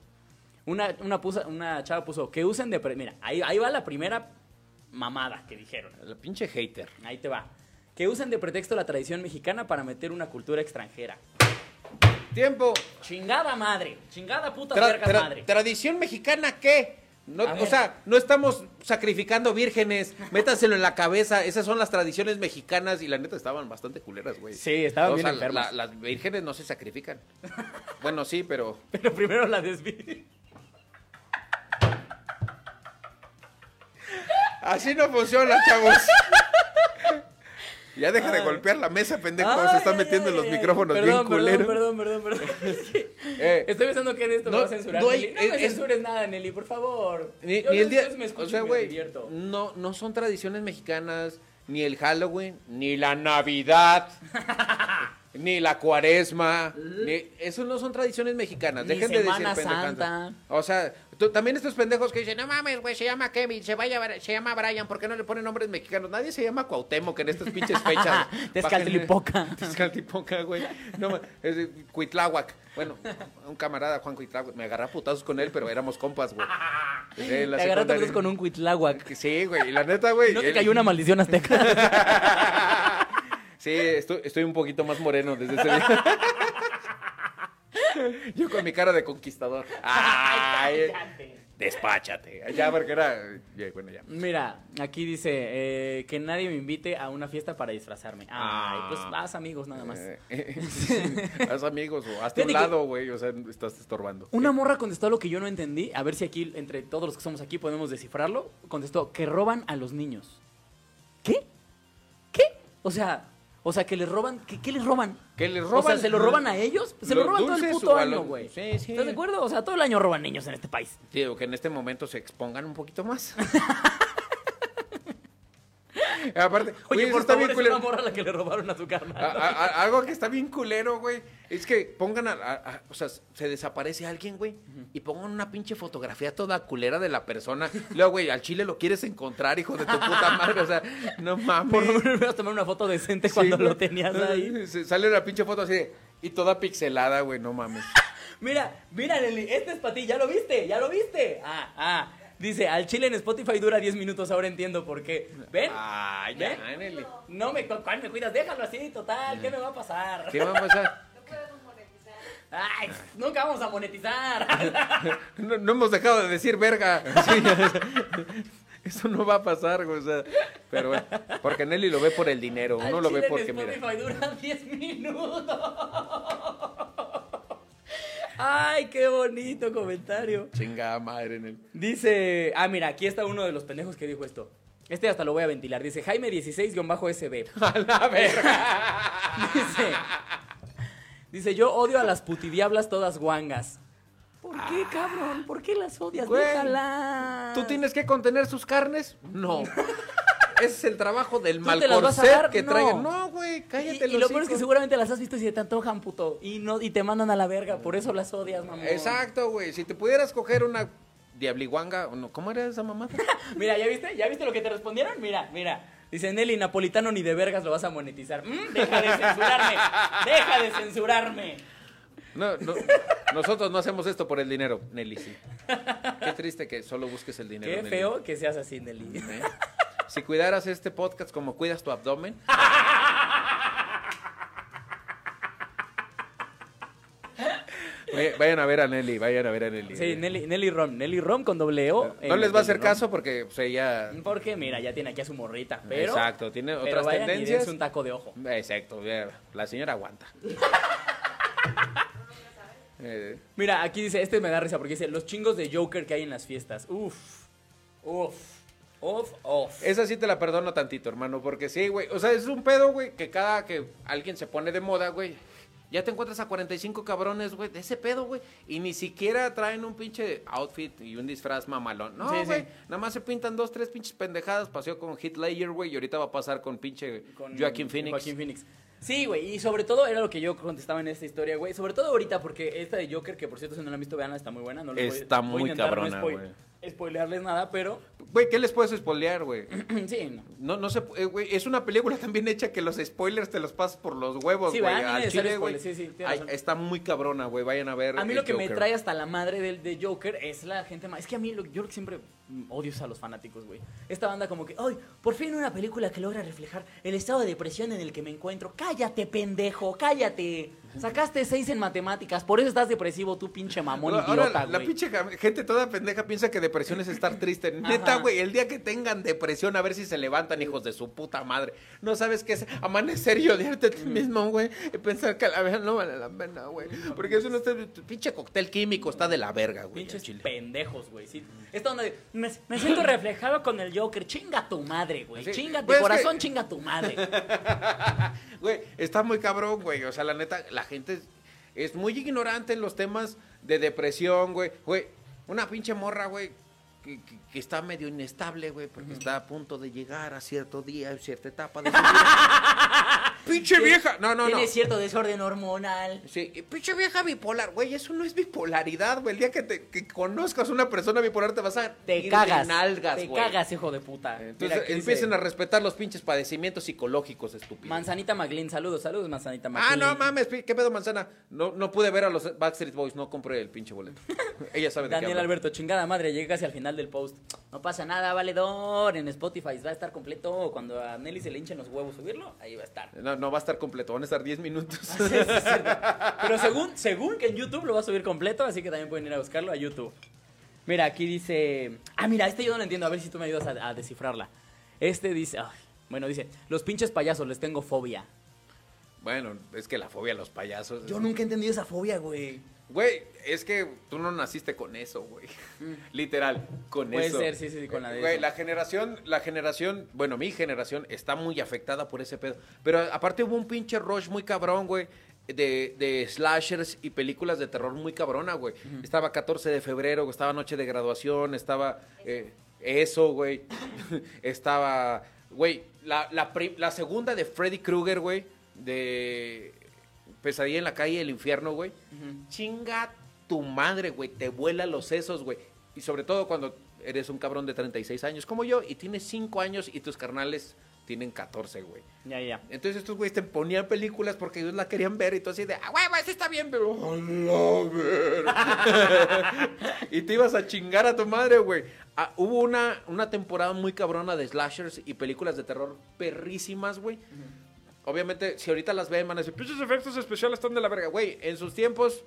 S1: Una, una, pusa- una chava puso, que usen de... Mira, ahí, ahí va la primera mamada que dijeron.
S2: La pinche hater.
S1: Ahí te va. Que usen de pretexto la tradición mexicana para meter una cultura extranjera.
S2: Tiempo.
S1: Chingada madre. Chingada puta verga madre.
S2: Tradición mexicana, ¿qué? No, o sea, no estamos sacrificando vírgenes, métanselo en la cabeza. Esas son las tradiciones mexicanas y la neta estaban bastante culeras, güey.
S1: Sí, estaban bien enfermas.
S2: Las vírgenes no se sacrifican. bueno, sí, pero.
S1: Pero primero la desví.
S2: Así no funciona, chavos. Ya deja de golpear la mesa, pendejo. se
S1: Ay,
S2: está
S1: ay,
S2: metiendo los micrófonos
S1: perdón,
S2: bien culeros.
S1: Perdón, perdón, perdón,
S2: Eh,
S1: Estoy pensando que en esto
S2: No,
S1: me va a censurar.
S2: no hay-
S1: Nelly. No me
S2: es- es-
S1: censures nada, Nelly, por favor.
S2: Ni,
S1: Yo
S2: ni el día.
S1: me
S2: O sea,
S1: me
S2: güey. No, no son tradiciones mexicanas, ni el Halloween, ni la Navidad, ni la Cuaresma. Ni, eso no son tradiciones mexicanas.
S1: Ni
S2: Dejen de decir.
S1: Santa.
S2: O sea, tú- también estos pendejos que dicen, no mames, güey, se llama Kevin, se, vaya, se llama Brian, ¿por qué no le ponen nombres mexicanos? Nadie se llama Cuauhtémoc en estas pinches fechas.
S1: Tezcatlipoca.
S2: Tezcatlipoca, güey. No, es Cuitláhuac. Bueno, un camarada, Juan Cuitláhuac, me agarré a putazos con él, pero éramos compas, güey.
S1: Te agarraste
S2: secundaria.
S1: con un cuitláhuac.
S2: Sí, güey, y la neta, güey.
S1: ¿No te
S2: él-
S1: cayó una maldición azteca?
S2: Sí, estoy, estoy un poquito más moreno desde ese día. Yo con mi cara de conquistador. Ay, despáchate. Ya, porque era. ya, bueno, ya.
S1: Mira, aquí dice eh, que nadie me invite a una fiesta para disfrazarme. Ay,
S2: Ah.
S1: pues vas amigos nada más.
S2: Eh, Haz amigos o hazte a un
S1: Fíjate que-
S2: lado, güey. O sea, estás estorbando.
S1: Una morra contestó lo que yo no entendí. A ver si aquí, entre todos los que somos aquí, podemos descifrarlo. Contestó que roban a los niños. ¿Qué? ¿Qué? O sea, o sea, que les roban. ¿Qué, qué les roban?
S2: Que les
S1: O
S2: roban.
S1: sea, ¿se lo roban a ellos? Se lo roban todo el puto año, güey.
S2: Sí, sí.
S1: ¿Estás de acuerdo? O sea, todo el año roban niños en este país.
S2: Digo, que en este momento se expongan un poquito más. Aparte,
S1: Oye, por
S2: está
S1: favor,
S2: bien
S1: es
S2: culero.
S1: una morra a la que le robaron a su
S2: A-
S1: carnal.
S2: a- a- algo que está bien culero, güey, es que pongan a, a- a- o sea, se desaparece alguien, güey, y pongan una pinche fotografía toda culera de la persona. Luego, güey, al chile lo quieres encontrar, hijo de tu puta madre, o sea, no mames.
S1: Por lo menos hubieras tomado una foto decente
S2: Sí,
S1: cuando
S2: güey.
S1: lo tenías ahí.
S2: Se- Sale la pinche foto así de, y toda pixelada, güey, no mames.
S1: Mira, mira, Nelly, este es para ti, ¿ya lo viste? ¿Ya lo viste? Ah, ah. Dice, al chile en Spotify dura 10 minutos, ahora entiendo por qué. ¿Ven?
S2: Ah,
S1: ¿Ven?
S2: ya.
S1: No me, ¿cuál me cuidas? Déjalo así, total, ¿qué me va a pasar?
S2: ¿Qué va a pasar?
S1: Ay, nunca vamos a monetizar.
S2: No, no hemos dejado de decir verga. Sí, Eso no va a pasar, güey. O sea, pero bueno, porque Nelly lo ve por el dinero.
S1: Al
S2: Uno lo ve porque,
S1: en
S2: mira.
S1: Spotify dura 10 minutos. Ay, qué bonito comentario.
S2: Chingada madre, Nelly.
S1: Dice, ah, mira, aquí está uno de los pendejos que dijo esto. Este hasta lo voy a ventilar. Dice Jaime 16-SB.
S2: A la verga.
S1: Dice, dice, yo odio a las putidiablas todas guangas. ¿Por qué, cabrón? ¿Por qué las odias?
S2: Güey,
S1: Déjalas.
S2: ¿Tú tienes que contener sus carnes? No. Ese es el trabajo del
S1: ¿Tú te las vas a
S2: malcorset
S1: dar?
S2: que
S1: No.
S2: traigan. No, güey,
S1: Y,
S2: cállate
S1: y lo peor es que seguramente las has visto y se te antojan, puto. Y, no, y te mandan a la verga. Por eso las odias, mamá.
S2: Exacto, güey. Si te pudieras coger una diabliguanga, o no, ¿cómo era esa mamada?
S1: Mira, ¿ya viste? ¿Ya viste lo que te respondieron? Mira, mira. Dice Nelly, napolitano ni de vergas lo vas a monetizar. Mm, deja de censurarme. Deja de censurarme.
S2: No, no, nosotros no hacemos esto por el dinero, Nelly, sí. Qué triste que solo busques el dinero.
S1: Qué
S2: Nelly.
S1: feo que seas así, Nelly.
S2: ¿Eh? Si cuidaras este podcast como cuidas tu abdomen. Vay- Vayan a ver a Nelly, vayan a ver a Nelly.
S1: Sí, Nelly, Nelly Rom. Nelly Rom con doble O.
S2: No les va a hacer
S1: Rom.
S2: caso porque pues, ella...
S1: Porque, mira, ya tiene aquí a su morrita. Pero,
S2: Exacto, tiene
S1: pero
S2: otras
S1: vayan y
S2: tendencias.
S1: dense un taco de ojo.
S2: Exacto, la señora aguanta. Eh,
S1: Mira, aquí dice, este me da risa porque dice, los chingos de Joker que hay en las fiestas. Uf, uf, uf, uf.
S2: esa sí te la perdono tantito, hermano, porque sí, güey. O sea, es un pedo, güey, que cada que alguien se pone de moda, güey, ya te encuentras a 45 cabrones, güey, de ese pedo, güey. Y ni siquiera traen un pinche outfit y un disfraz mamalón. No,
S1: Sí, sí.
S2: güey. Nada más se pintan dos, tres pinches pendejadas. Pasó con Hit Layer, güey, y ahorita va a pasar con pinche
S1: con
S2: Joaquin Phoenix.
S1: Joaquin Phoenix. Sí, güey, y sobre todo era lo que yo contestaba en esta historia, güey. Sobre todo ahorita, porque esta de Joker, que por cierto, si no la han visto, veanla, está muy buena. No voy-
S2: Está
S1: voy
S2: muy
S1: intentar
S2: cabrona,
S1: no
S2: güey.
S1: Spoilearles nada, pero
S2: Güey, ¿qué les puedes spoilear, güey?
S1: sí, no.
S2: No, no se, eh, güey, es una película también hecha que los spoilers te los pasas por los huevos,
S1: Sí,
S2: güey.
S1: Ni
S2: Al chile, güey.
S1: sí, sí,
S2: Ay, está muy cabrona, güey. Vayan a ver.
S1: A mí
S2: el
S1: lo que me trae hasta la madre del de Joker es la gente más. Es que a mí lo, yo lo que siempre mm, odio es a los fanáticos, güey. Esta banda como que, ¡ay! Por fin una película que logra reflejar el estado de depresión en el que me encuentro. ¡Cállate, pendejo! ¡Cállate! Sacaste seis en matemáticas, por eso estás depresivo, tú pinche mamón
S2: Ahora,
S1: idiota,
S2: la, la
S1: güey.
S2: pinche gente toda pendeja piensa que depresión es estar triste. Neta, güey, el día que tengan depresión, a ver si se levantan, hijos de su puta madre. No sabes qué es amanecer y odiarte a ti mismo, güey. Y pensar que la vida no vale la pena, güey. Porque eso no está. pinche cóctel químico está de la verga, güey.
S1: Pinches
S2: al chile.
S1: pendejos, güey. Sí. Esta onda de, me, me siento reflejado con el Joker. Chinga tu madre, güey.
S2: Sí.
S1: Chinga tu
S2: Pues es
S1: corazón,
S2: que-
S1: chinga tu madre.
S2: Güey, está muy cabrón, güey. O sea, la neta, la gente es, es muy ignorante en los temas de depresión, güey. Güey, una pinche morra, güey, que, que- que está medio inestable, güey, porque está a punto de llegar a cierto día, a cierta etapa de su vida. ¡Pinche vieja! No, no, no.
S1: Tiene cierto desorden hormonal.
S2: Sí, pinche vieja bipolar, güey, eso no es bipolaridad, güey. El día que, te, que conozcas una persona bipolar te vas a
S1: Te
S2: ir de
S1: cagas.
S2: nalgas,
S1: te
S2: güey.
S1: cagas, hijo de puta.
S2: Entonces
S1: Mira,
S2: empiecen
S1: dice,
S2: a respetar los pinches padecimientos psicológicos, estúpidos.
S1: Manzanita Maglin, saludos, saludos, Manzanita
S2: Ah,
S1: Maglin.
S2: no mames, ¿qué pedo, manzana? No, no pude ver a los Backstreet Boys, no compré el pinche boleto. Ella sabe de
S1: Daniel
S2: qué.
S1: Alberto, chingada madre, llegué casi al final del post. No pasa nada, valedor. En Spotify va a estar completo. Cuando a Nelly se le hinchen los huevos subirlo, ahí va a estar.
S2: No, no va a estar completo, van a estar 10 minutos.
S1: Sí, sí, es cierto. Pero según, según que en YouTube lo va a subir completo, así que también pueden ir a buscarlo a YouTube. Mira, aquí dice. Ah, mira, este yo no lo entiendo. A ver si tú me ayudas a, a descifrarla. Este dice. ay, bueno, dice: Los pinches payasos les tengo fobia.
S2: bueno, es que la fobia a los payasos.
S1: Yo nunca he entendido esa fobia, güey.
S2: Güey, es que tú no naciste con eso, güey. Literal, con
S1: Mm. Puede
S2: eso.
S1: ser, sí, sí, con la de
S2: Güey,
S1: eso.
S2: la generación, la generación, bueno, mi generación está muy afectada por ese pedo. Pero aparte hubo un pinche rush muy cabrón, güey. De, de slashers y películas de terror muy cabrona, güey. Estaba 14 de febrero, estaba Noche de Graduación, estaba eh, eso, güey. estaba, güey, la, la, la segunda de Freddy Krueger, güey, de Pesadilla en la calle del infierno, güey. Chinga tu madre, güey, te vuela los sesos, güey. Y sobre todo cuando eres un cabrón de 36 años como yo y tienes 5 años y tus carnales tienen 14, güey.
S1: Ya, ya.
S2: Entonces estos güeyes te ponían películas porque ellos la querían ver y tú así de, ah, huevo, esa está bien, pero... Y te ibas a chingar a tu madre, güey. Ah, hubo una, una temporada muy cabrona de slashers y películas de terror perrísimas, güey. Obviamente, si ahorita las ven, van a decir, pinches efectos especiales están de la verga. Güey, en sus tiempos,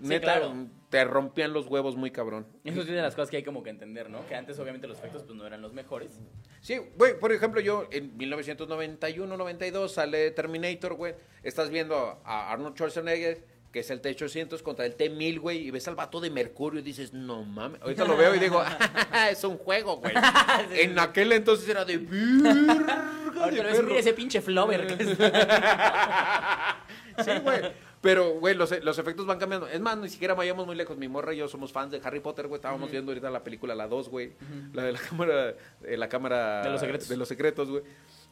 S2: neta,
S1: claro.
S2: te rompían los huevos muy cabrón.
S1: Eso es de las cosas que hay como que entender, ¿no? Que antes obviamente los efectos pues no eran los mejores.
S2: Sí, güey, por ejemplo, yo en 1991, 92 sale Terminator, güey. Estás viendo a Arnold Schwarzenegger, que es el T-800 contra el T-1000, güey, y ves al vato de Mercurio y dices, no mames. Ahorita lo veo y digo, "Ah, es un juego, güey. en aquel entonces era de
S1: ves,
S2: perro".
S1: mira ese pinche flover. que
S2: Sí, güey. Pero, güey, los, los efectos van cambiando. Es más, ni siquiera vayamos muy lejos. Mi morra y yo somos fans de Harry Potter, güey. Estábamos viendo ahorita la película, la 2, güey. La de la cámara, eh, la cámara...
S1: De los secretos.
S2: De los secretos, güey.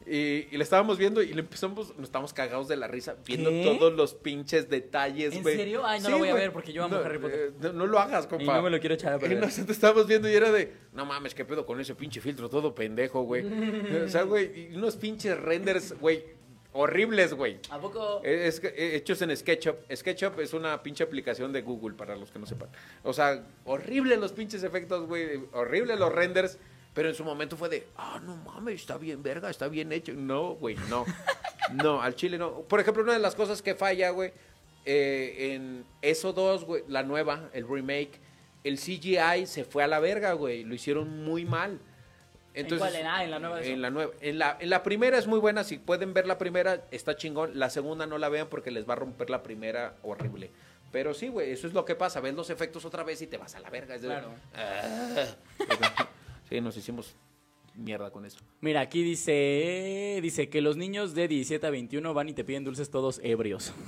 S2: Y, y la estábamos viendo y le empezamos, nos estábamos cagados de la risa viendo
S1: ¿Qué?
S2: todos los pinches detalles,
S1: ¿En
S2: güey.
S1: serio? Ay, no lo voy a ver porque yo amo
S2: No,
S1: Harry Potter.
S2: eh, no, no lo hagas, compa.
S1: Y no me lo quiero echar a perder.
S2: Y nosotros estábamos viendo y era de, no mames, qué pedo con ese pinche filtro todo pendejo, güey. o sea, güey, unos pinches renders, güey, horribles, güey.
S1: ¿A poco?
S2: Es, que, eh, hechos en SketchUp. SketchUp es una pinche aplicación de Google para los que no sepan. O sea, horrible los pinches efectos, güey. Horrible los renders. Pero en su momento fue de, ah, no mames, está bien verga, está bien hecho. No, güey, no. No, al chile no. Por ejemplo, una de las cosas que falla, güey, eh, en eso 2, güey, la nueva, el remake, el CGI se fue a la verga, güey. Lo hicieron muy mal. Entonces,
S1: cuál? En- ah, en la nueva.
S2: En la nueva. En la, en la primera es muy buena. Si pueden ver la primera, está chingón. La segunda no la vean porque les va a romper la primera horrible. Pero sí, güey, eso es lo que pasa. Ves los efectos otra vez y te vas a la verga. Es de-
S1: Claro.
S2: Ah. Sí, nos hicimos mierda con eso.
S1: Mira, aquí dice, dice que los niños de 17 a 21 van y te piden dulces todos ebrios.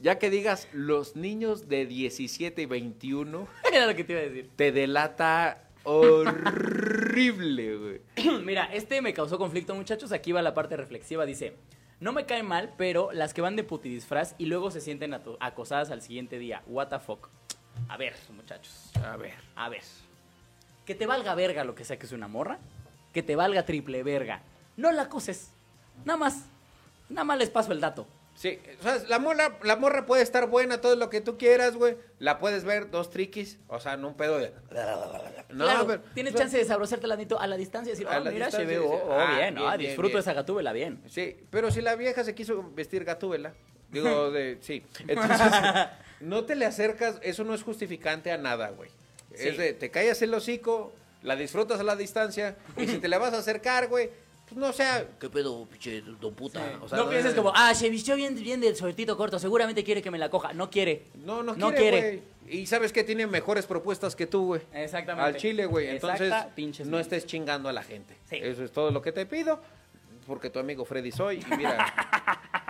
S2: Ya que digas los niños de 17 y 21,
S1: Era lo que te iba a decir.
S2: te delata horrible, güey.
S1: Mira, este me causó conflicto, muchachos. Aquí va la parte reflexiva. Dice, no me cae mal, pero las que van de putidisfraz y luego se sienten ato- acosadas al siguiente día. What the fuck. A ver, muchachos.
S2: A ver.
S1: A ver. Que te valga verga lo que sea que es una morra. Que te valga triple verga. No la acoses. Nada más. Nada más les paso el dato.
S2: Sí, o sea, la morra, la morra puede estar buena, todo lo que tú quieras, güey. La puedes ver dos triquis, o sea, no un pedo de... No,
S1: claro,
S2: pero-
S1: tienes
S2: o sea,
S1: chance de sabrosarte la a la distancia y decir, oh, mira, se ve, oh, oh,
S2: ah,
S1: bien,
S2: bien,
S1: ah,
S2: bien,
S1: disfruto
S2: bien.
S1: esa gatúbela bien.
S2: Sí, pero si la vieja se quiso vestir gatúbela, digo, de, sí. Entonces, no te le acercas, eso no es justificante a nada, güey.
S1: Sí.
S2: Es de, te callas el hocico, la disfrutas a la distancia, y si te la vas a acercar, güey, pues no sea, ¿qué pedo, pinche don puta? O sea,
S1: no pienses
S2: es-
S1: como, ah, se vistió bien, bien del suertito corto, seguramente quiere que me la coja. No quiere.
S2: No, no,
S1: no
S2: quiere. Y sabes que tiene mejores propuestas que tú, güey.
S1: Exactamente.
S2: Al chile, güey. Entonces,
S1: Exacta,
S2: no estés chingando a la gente.
S1: Sí.
S2: Eso es todo lo que te pido. Porque tu amigo Freddy soy. Y mira,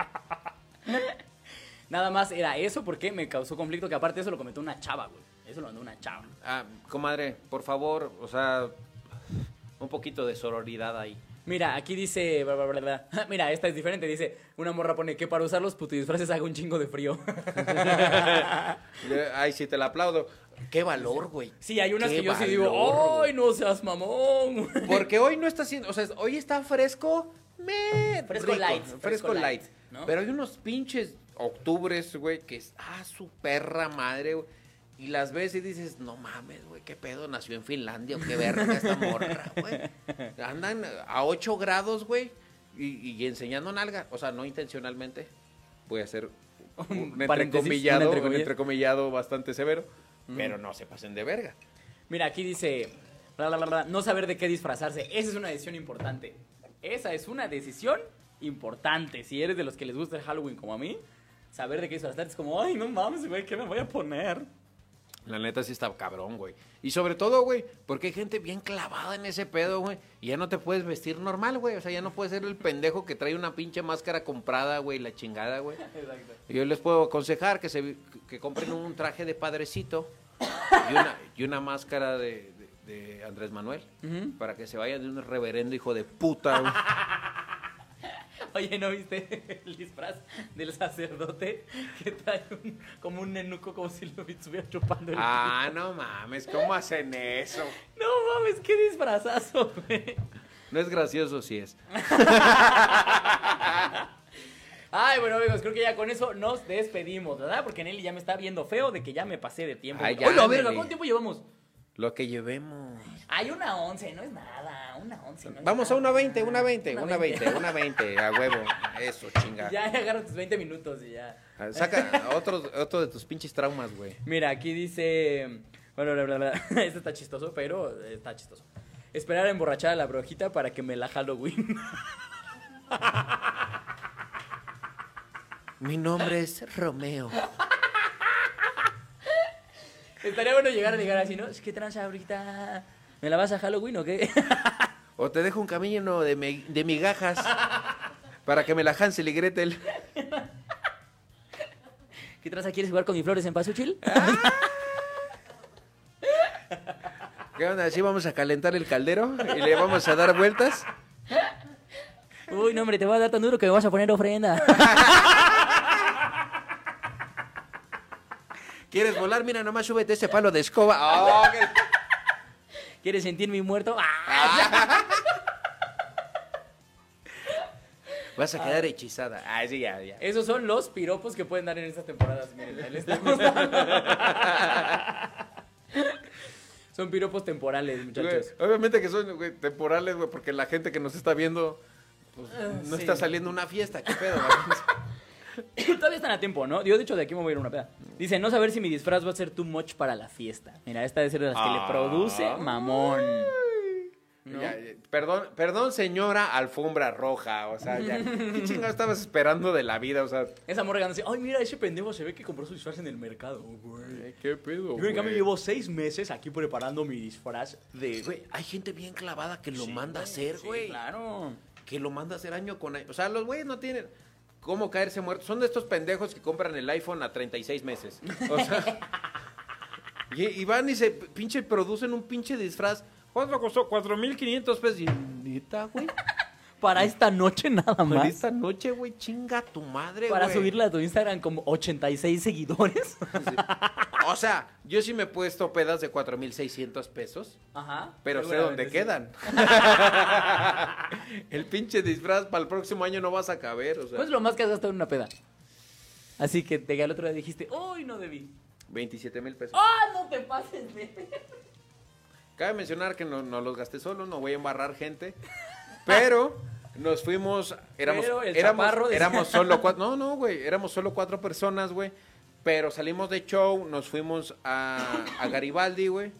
S1: Nada más era eso porque me causó conflicto que aparte eso lo comentó una chava, güey. Eso lo mandó una chava.
S2: ah, comadre, por favor, o sea, un poquito de sororidad ahí.
S1: Mira, aquí dice. bla, bla, bla, bla. Mira, esta es diferente. Dice: Una morra pone que para usar los putidisfraces haga un chingo de frío.
S2: Ay, sí, te la aplaudo. Qué valor, güey.
S1: sí, hay unas
S2: Qué
S1: que yo sí digo: ¡Ay, no seas mamón!
S2: Porque hoy no está haciendo, o sea, hoy está fresco, me
S1: Fresco light,
S2: fresco,
S1: fresco
S2: light.
S1: light, ¿no?
S2: Pero hay unos pinches octubres, güey, que es ah su perra madre, güey. Y las ves y dices, no mames, güey, qué pedo, nació en Finlandia qué verga esta morra, güey. Andan a 8 grados, güey, y, y enseñando nalga, o sea, no intencionalmente. Voy a hacer un entrecomillado,
S1: un entrecomillado.
S2: bastante severo, pero no se pasen de verga.
S1: Mira, aquí dice: bla, bla, bla, No saber de qué disfrazarse. Esa es una decisión importante. Esa es una decisión importante. Si eres de los que les gusta el Halloween como a mí, saber de qué disfrazarte es como: ¡Ay, no mames, güey! ¿Qué me voy a poner?
S2: La neta sí está cabrón, güey. Y sobre todo, güey, porque hay gente bien clavada en ese pedo, güey. Y ya no te puedes vestir normal, güey. O sea, ya no puedes ser el pendejo que trae una pinche máscara comprada, güey, la chingada, güey.
S1: Exacto.
S2: Y Yo les puedo aconsejar que se que compren un traje de padrecito y una, y una máscara de, de- de Andrés Manuel. Para que se vayan de un reverendo hijo de puta, güey.
S1: Oye, ¿no viste el disfraz del sacerdote que trae un- como un nenuco como si lo estuviera chupando el
S2: Ah, no mames, ¿cómo hacen eso?
S1: No mames, qué disfrazazo, güey.
S2: No es gracioso, sí es.
S1: Ay, bueno, amigos, creo que ya con eso nos despedimos, ¿verdad? Porque Nelly ya me está viendo feo de que ya me pasé de tiempo.
S2: Ay, ya,
S1: Oye, a verga,
S2: Nelly.
S1: ¿cuánto tiempo llevamos?
S2: Lo que llevemos.
S1: Hay una once, no es nada, una once. no es
S2: Vamos a
S1: nada.
S2: una 20, una 20,
S1: Una
S2: una 20, una 20, a huevo. Eso, chinga.
S1: Ya agarra tus 20 minutos y ya.
S2: Ah, Saca otro, otro de tus pinches traumas, güey.
S1: Mira, aquí dice. Bueno, bla, bla, bla. Este está chistoso, pero está chistoso. Esperar a emborrachar a la brujita para que me la Halloween.
S3: Mi nombre es Romeo.
S1: Estaría bueno llegar a llegar así, ¿no? Es que tranza, brujita. ¿Me la vas a Halloween o qué?
S2: O te dejo un camino de, mi- de migajas para que me la Hansel y Gretel.
S1: ¿Qué tranza? ¿Quieres jugar con mis flores en Pasuchil?
S2: ¿Qué onda? ¿Así vamos a calentar el caldero y le vamos a dar vueltas?
S1: Uy, no, hombre, te voy a dar tan duro que me vas a poner ofrenda.
S2: ¿Quieres volar? Mira, nomás súbete ese palo de escoba. Oh, qué-
S1: ¿Quieres sentir mi muerto? ¡Ah!
S2: Vas a quedar hechizada. Ah, sí, ya, ya.
S1: Esos son los piropos que pueden dar en estas temporadas. Miren, les estamos. Son piropos temporales, muchachos.
S2: Güey, obviamente que son güey, temporales, güey, porque la gente que nos está viendo pues, no
S1: sí.
S2: está saliendo una fiesta. ¿Qué pedo?
S1: Todavía están a tiempo, ¿no? Yo, de hecho, de aquí me voy a ir a una peda. Dice, no saber si mi disfraz va a ser too much para la fiesta. Mira, esta debe ser de las que le produce mamón. ¿No?
S2: Ya, ya, perdón, perdón, señora alfombra roja. O sea, ya. ¿Qué chingado estabas esperando de la vida? O sea,
S1: Esa morra dice, ay, mira, ese pendejo se ve que compró su disfraz en el mercado, güey.
S2: ¿qué pedo?
S1: Yo, en cambio, llevo seis meses aquí preparando mi disfraz de...
S3: Güey, hay gente bien clavada que lo
S1: Sí,
S3: manda a
S1: güey,
S3: hacer,
S1: sí,
S3: güey.
S1: claro.
S2: Que lo manda a hacer año con año. O sea, los güeyes no tienen cómo caerse muertos. Son de estos pendejos que compran el iPhone a 36 meses. O sea. y, y van y se pinche producen un pinche disfraz. ¿Cuánto costó? 4.500 pesos. Y, neta, güey.
S1: Para esta noche nada
S2: Para
S1: más.
S2: esta noche, güey, chinga tu madre,
S1: Para
S2: güey.
S1: subirla a tu Instagram como 86 seguidores.
S2: O sea, yo sí me he puesto pedas de 4.600 pesos.
S1: Ajá.
S2: Pero sé dónde
S1: sí.
S2: quedan. el pinche disfraz para el próximo año no vas a caber, o sea.
S1: ¿Cuál es lo más que has gastado en una peda? Así que te al otro día dijiste, ¡Uy, no debí!
S2: 27 mil pesos.
S1: ¡Ah, no te pases de...
S2: Cabe mencionar que no, no los gasté solo, no voy a embarrar gente. Pero nos fuimos, éramos, éramos, éramos solo cuatro, no, no, güey, éramos solo cuatro personas, güey. Pero salimos de show, nos fuimos a, a Garibaldi, güey.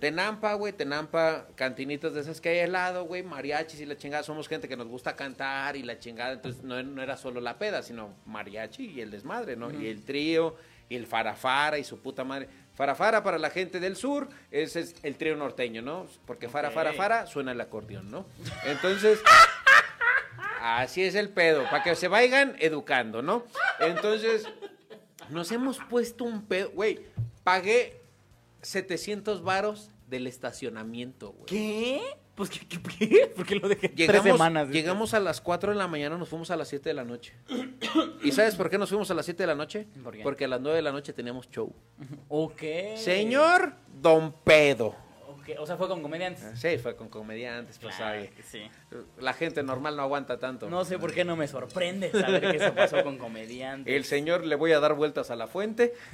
S2: Tenampa, güey, Tenampa, cantinitas de esas que hay al lado, güey, mariachis y la chingada. Somos gente que nos gusta cantar y la chingada. Entonces no, no era solo la peda, sino mariachi y el desmadre, ¿no? Y el trío y el farafara y su puta madre. Farafara para la gente del sur, ese es el trío norteño, ¿no? Porque fara, fara,
S1: Ok.
S2: fara suena el acordeón, ¿no? Entonces, así es el pedo, para que se vayan educando, ¿no? Entonces, nos hemos puesto un pedo, güey, pagué 700 varos del estacionamiento, güey.
S1: ¿Qué? Pues, ¿qué? qué, qué? ¿Por qué lo dejé tres
S2: Llegamos,
S1: semanas?
S2: llegamos a las 4 de la mañana, nos fuimos a las 7 de la noche. ¿Y sabes por qué nos fuimos a las 7 de la noche?
S1: ¿Por qué?
S2: Porque a las 9 de la noche teníamos show.
S1: Ok.
S2: Señor Don Pedo.
S1: O sea, fue con comediantes.
S2: Sí, fue con comediantes, pues
S1: Claro sí.
S2: La gente normal no aguanta tanto.
S1: No sé por qué no me sorprende saber que eso pasó con comediantes.
S2: El señor le voy a dar vueltas a la fuente.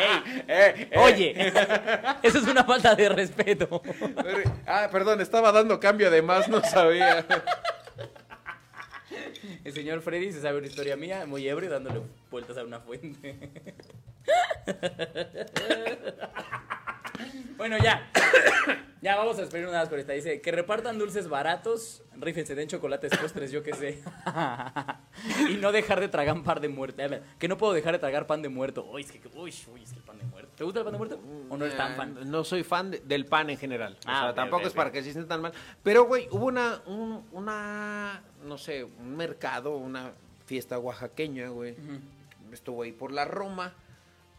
S1: Ey,
S2: Eh, eh.
S1: Oye, eso es una falta de respeto.
S2: Ah, perdón, estaba dando cambio de más, no sabía.
S1: El señor Freddy se sabe una historia mía, muy ebrio, dándole vueltas a una fuente. Bueno, ya. Ya vamos a esperar una más por esta. Dice, que repartan dulces baratos, rífense, den chocolates, postres, yo qué sé. y no dejar de tragar pan de muerto. Que no puedo dejar de tragar pan de muerto. Uy, es que, uy, uy, es que el pan de muerto. ¿Te gusta el pan de muerto? ¿O no eres tan fan?
S2: Ah, No soy fan de- del pan en general. O
S1: Ah,
S2: sea, tampoco es para que se sientan tan mal. Pero, güey, hubo una, un- una, no sé, un mercado, una fiesta oaxaqueña, güey. Estuvo ahí por la Roma.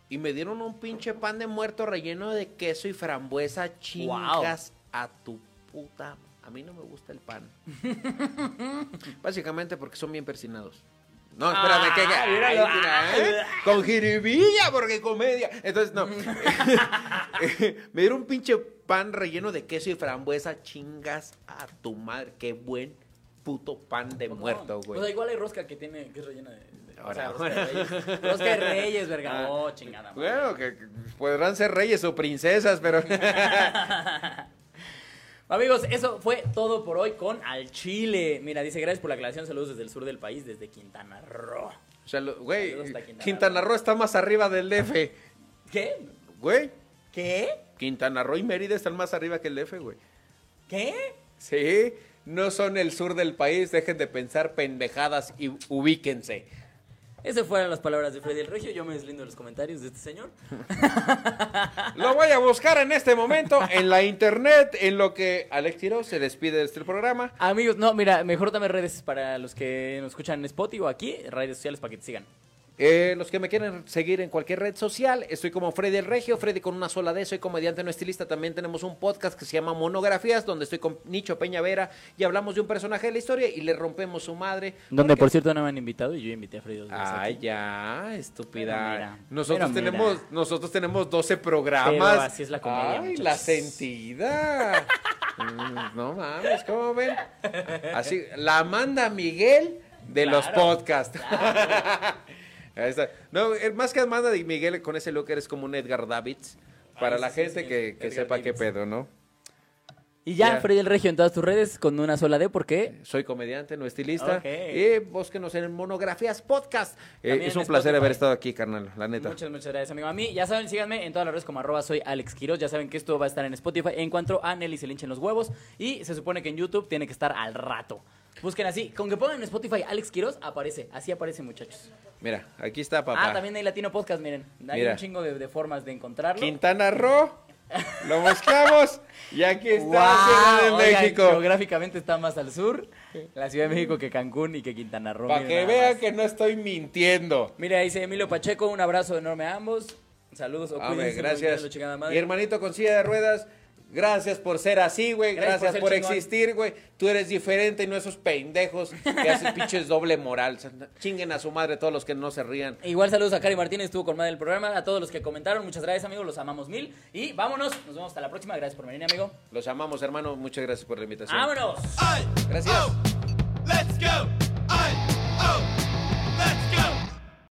S2: Y me dieron un pinche pan de muerto relleno de queso y frambuesa chingas a tu puta. A mí no me gusta el pan. Básicamente porque son bien persinados. No, espérame, que, que-
S1: Ah,
S2: ay,
S1: míralo.
S2: mira, ¿eh? con jiribilla, porque comedia. Entonces, no. me dieron un pinche pan relleno de queso y frambuesa, chingas a tu madre. Qué buen puto pan de muerto,
S1: O sea,
S2: güey.
S1: igual hay rosca que tiene, que es rellena de... o sea, reyes. Reyes, verga. Oh, chingada. madre.
S2: Bueno, que que podrán ser reyes o princesas, pero.
S1: Amigos, eso fue todo por hoy con Al Chile. Mira, dice gracias por la aclaración. Saludos desde el sur del país, desde Quintana Roo.
S2: O sea, lo- güey,
S1: Quintana
S2: Quintana Roo está más arriba del DF.
S1: ¿Qué?
S2: Güey,
S1: ¿Qué?
S2: Quintana Roo y Mérida están más arriba que el DF, güey.
S1: ¿Qué?
S2: Sí, no son el sur del país, dejen de pensar pendejadas y ubíquense.
S1: Esas fueron las palabras de Freddy el Regio. Yo me deslindo de los comentarios de este señor.
S2: Lo voy a buscar en este momento en la internet, en lo que Alex Tiro se despide de este programa.
S1: Amigos, no, mira, mejor dame redes para los que nos escuchan en Spotify o aquí, redes sociales para que te sigan.
S2: Eh, los que me quieren seguir en cualquier red social, estoy como Freddy el Regio, Freddy con una sola D, soy comediante no estilista. También tenemos un podcast que se llama Monografías, donde estoy con Nicho Peñavera y hablamos de un personaje de la historia y le rompemos su madre.
S1: Donde,
S2: porque-
S1: por cierto, no me han invitado y yo invité a Freddy
S2: Ay,
S1: aquí.
S2: ya, estúpida.
S1: Mira,
S2: nosotros tenemos, nosotros tenemos 12 programas.
S1: Pero así es la comedia,
S2: Ay,
S1: muchachos.
S2: la sentida. Mm, no mames, ¿cómo ven? Así, la Amanda Miguel de los
S1: Claro,
S2: podcasts. Ahí está. No, eh, más que Amanda y Miguel, con ese look eres como un Edgar Davids. Para la
S1: sí,
S2: gente
S1: sí,
S2: que, que sepa qué
S1: Davids.
S2: pedo, ¿no?
S1: Y ya,
S2: Ya.
S1: Freddy el Regio en todas tus redes con una sola D, ¿por qué?
S2: Soy comediante, no estilista.
S1: Ok.
S2: Y búsquenos en Monografías Podcast. Eh, es un placer haber estado aquí, carnal, la neta.
S1: Muchas, muchas gracias, amigo. A mí, ya saben, síganme en todas las redes como arroba soy Alex Quiroz. Ya saben que esto va a estar en Spotify. En cuanto a Nelly se le hinchen los huevos. Y se supone que en YouTube tiene que estar al rato. Busquen así. Con que pongan en Spotify Alex Quiroz, aparece. Así aparece, muchachos.
S2: Mira, aquí está papá.
S1: Ah, también hay Latino Podcast, miren. Hay
S2: Mira.
S1: un chingo de, de formas de encontrarlo.
S2: Quintana Roo. Lo buscamos y aquí está
S1: ¡Guau!
S2: Ciudad de
S1: Oigan,
S2: México.
S1: Geográficamente está más al sur. La Ciudad de México que Cancún y que Quintana Roo.
S2: Para que vean que no estoy mintiendo.
S1: Mira, dice Emilio Pacheco, un abrazo enorme a ambos. Saludos, o cuídense,
S2: gracias. Mi hermanito con silla de ruedas, gracias por ser así, güey.
S1: Gracias
S2: Gracias,
S1: por
S2: existir, güey. Tú eres diferente y no esos pendejos que hacen pinches doble moral. Chinguen a su madre todos los que no se rían.
S1: Igual saludos a Cari Martínez, estuvo con madre del programa, a todos los que comentaron, muchas gracias amigos, los amamos mil y vámonos, nos vemos hasta la próxima, gracias por venir amigo.
S2: Los amamos, hermano. Muchas gracias por la invitación.
S1: ¡Vámonos!
S6: I,
S2: Gracias.
S6: oh, let's go. I, oh,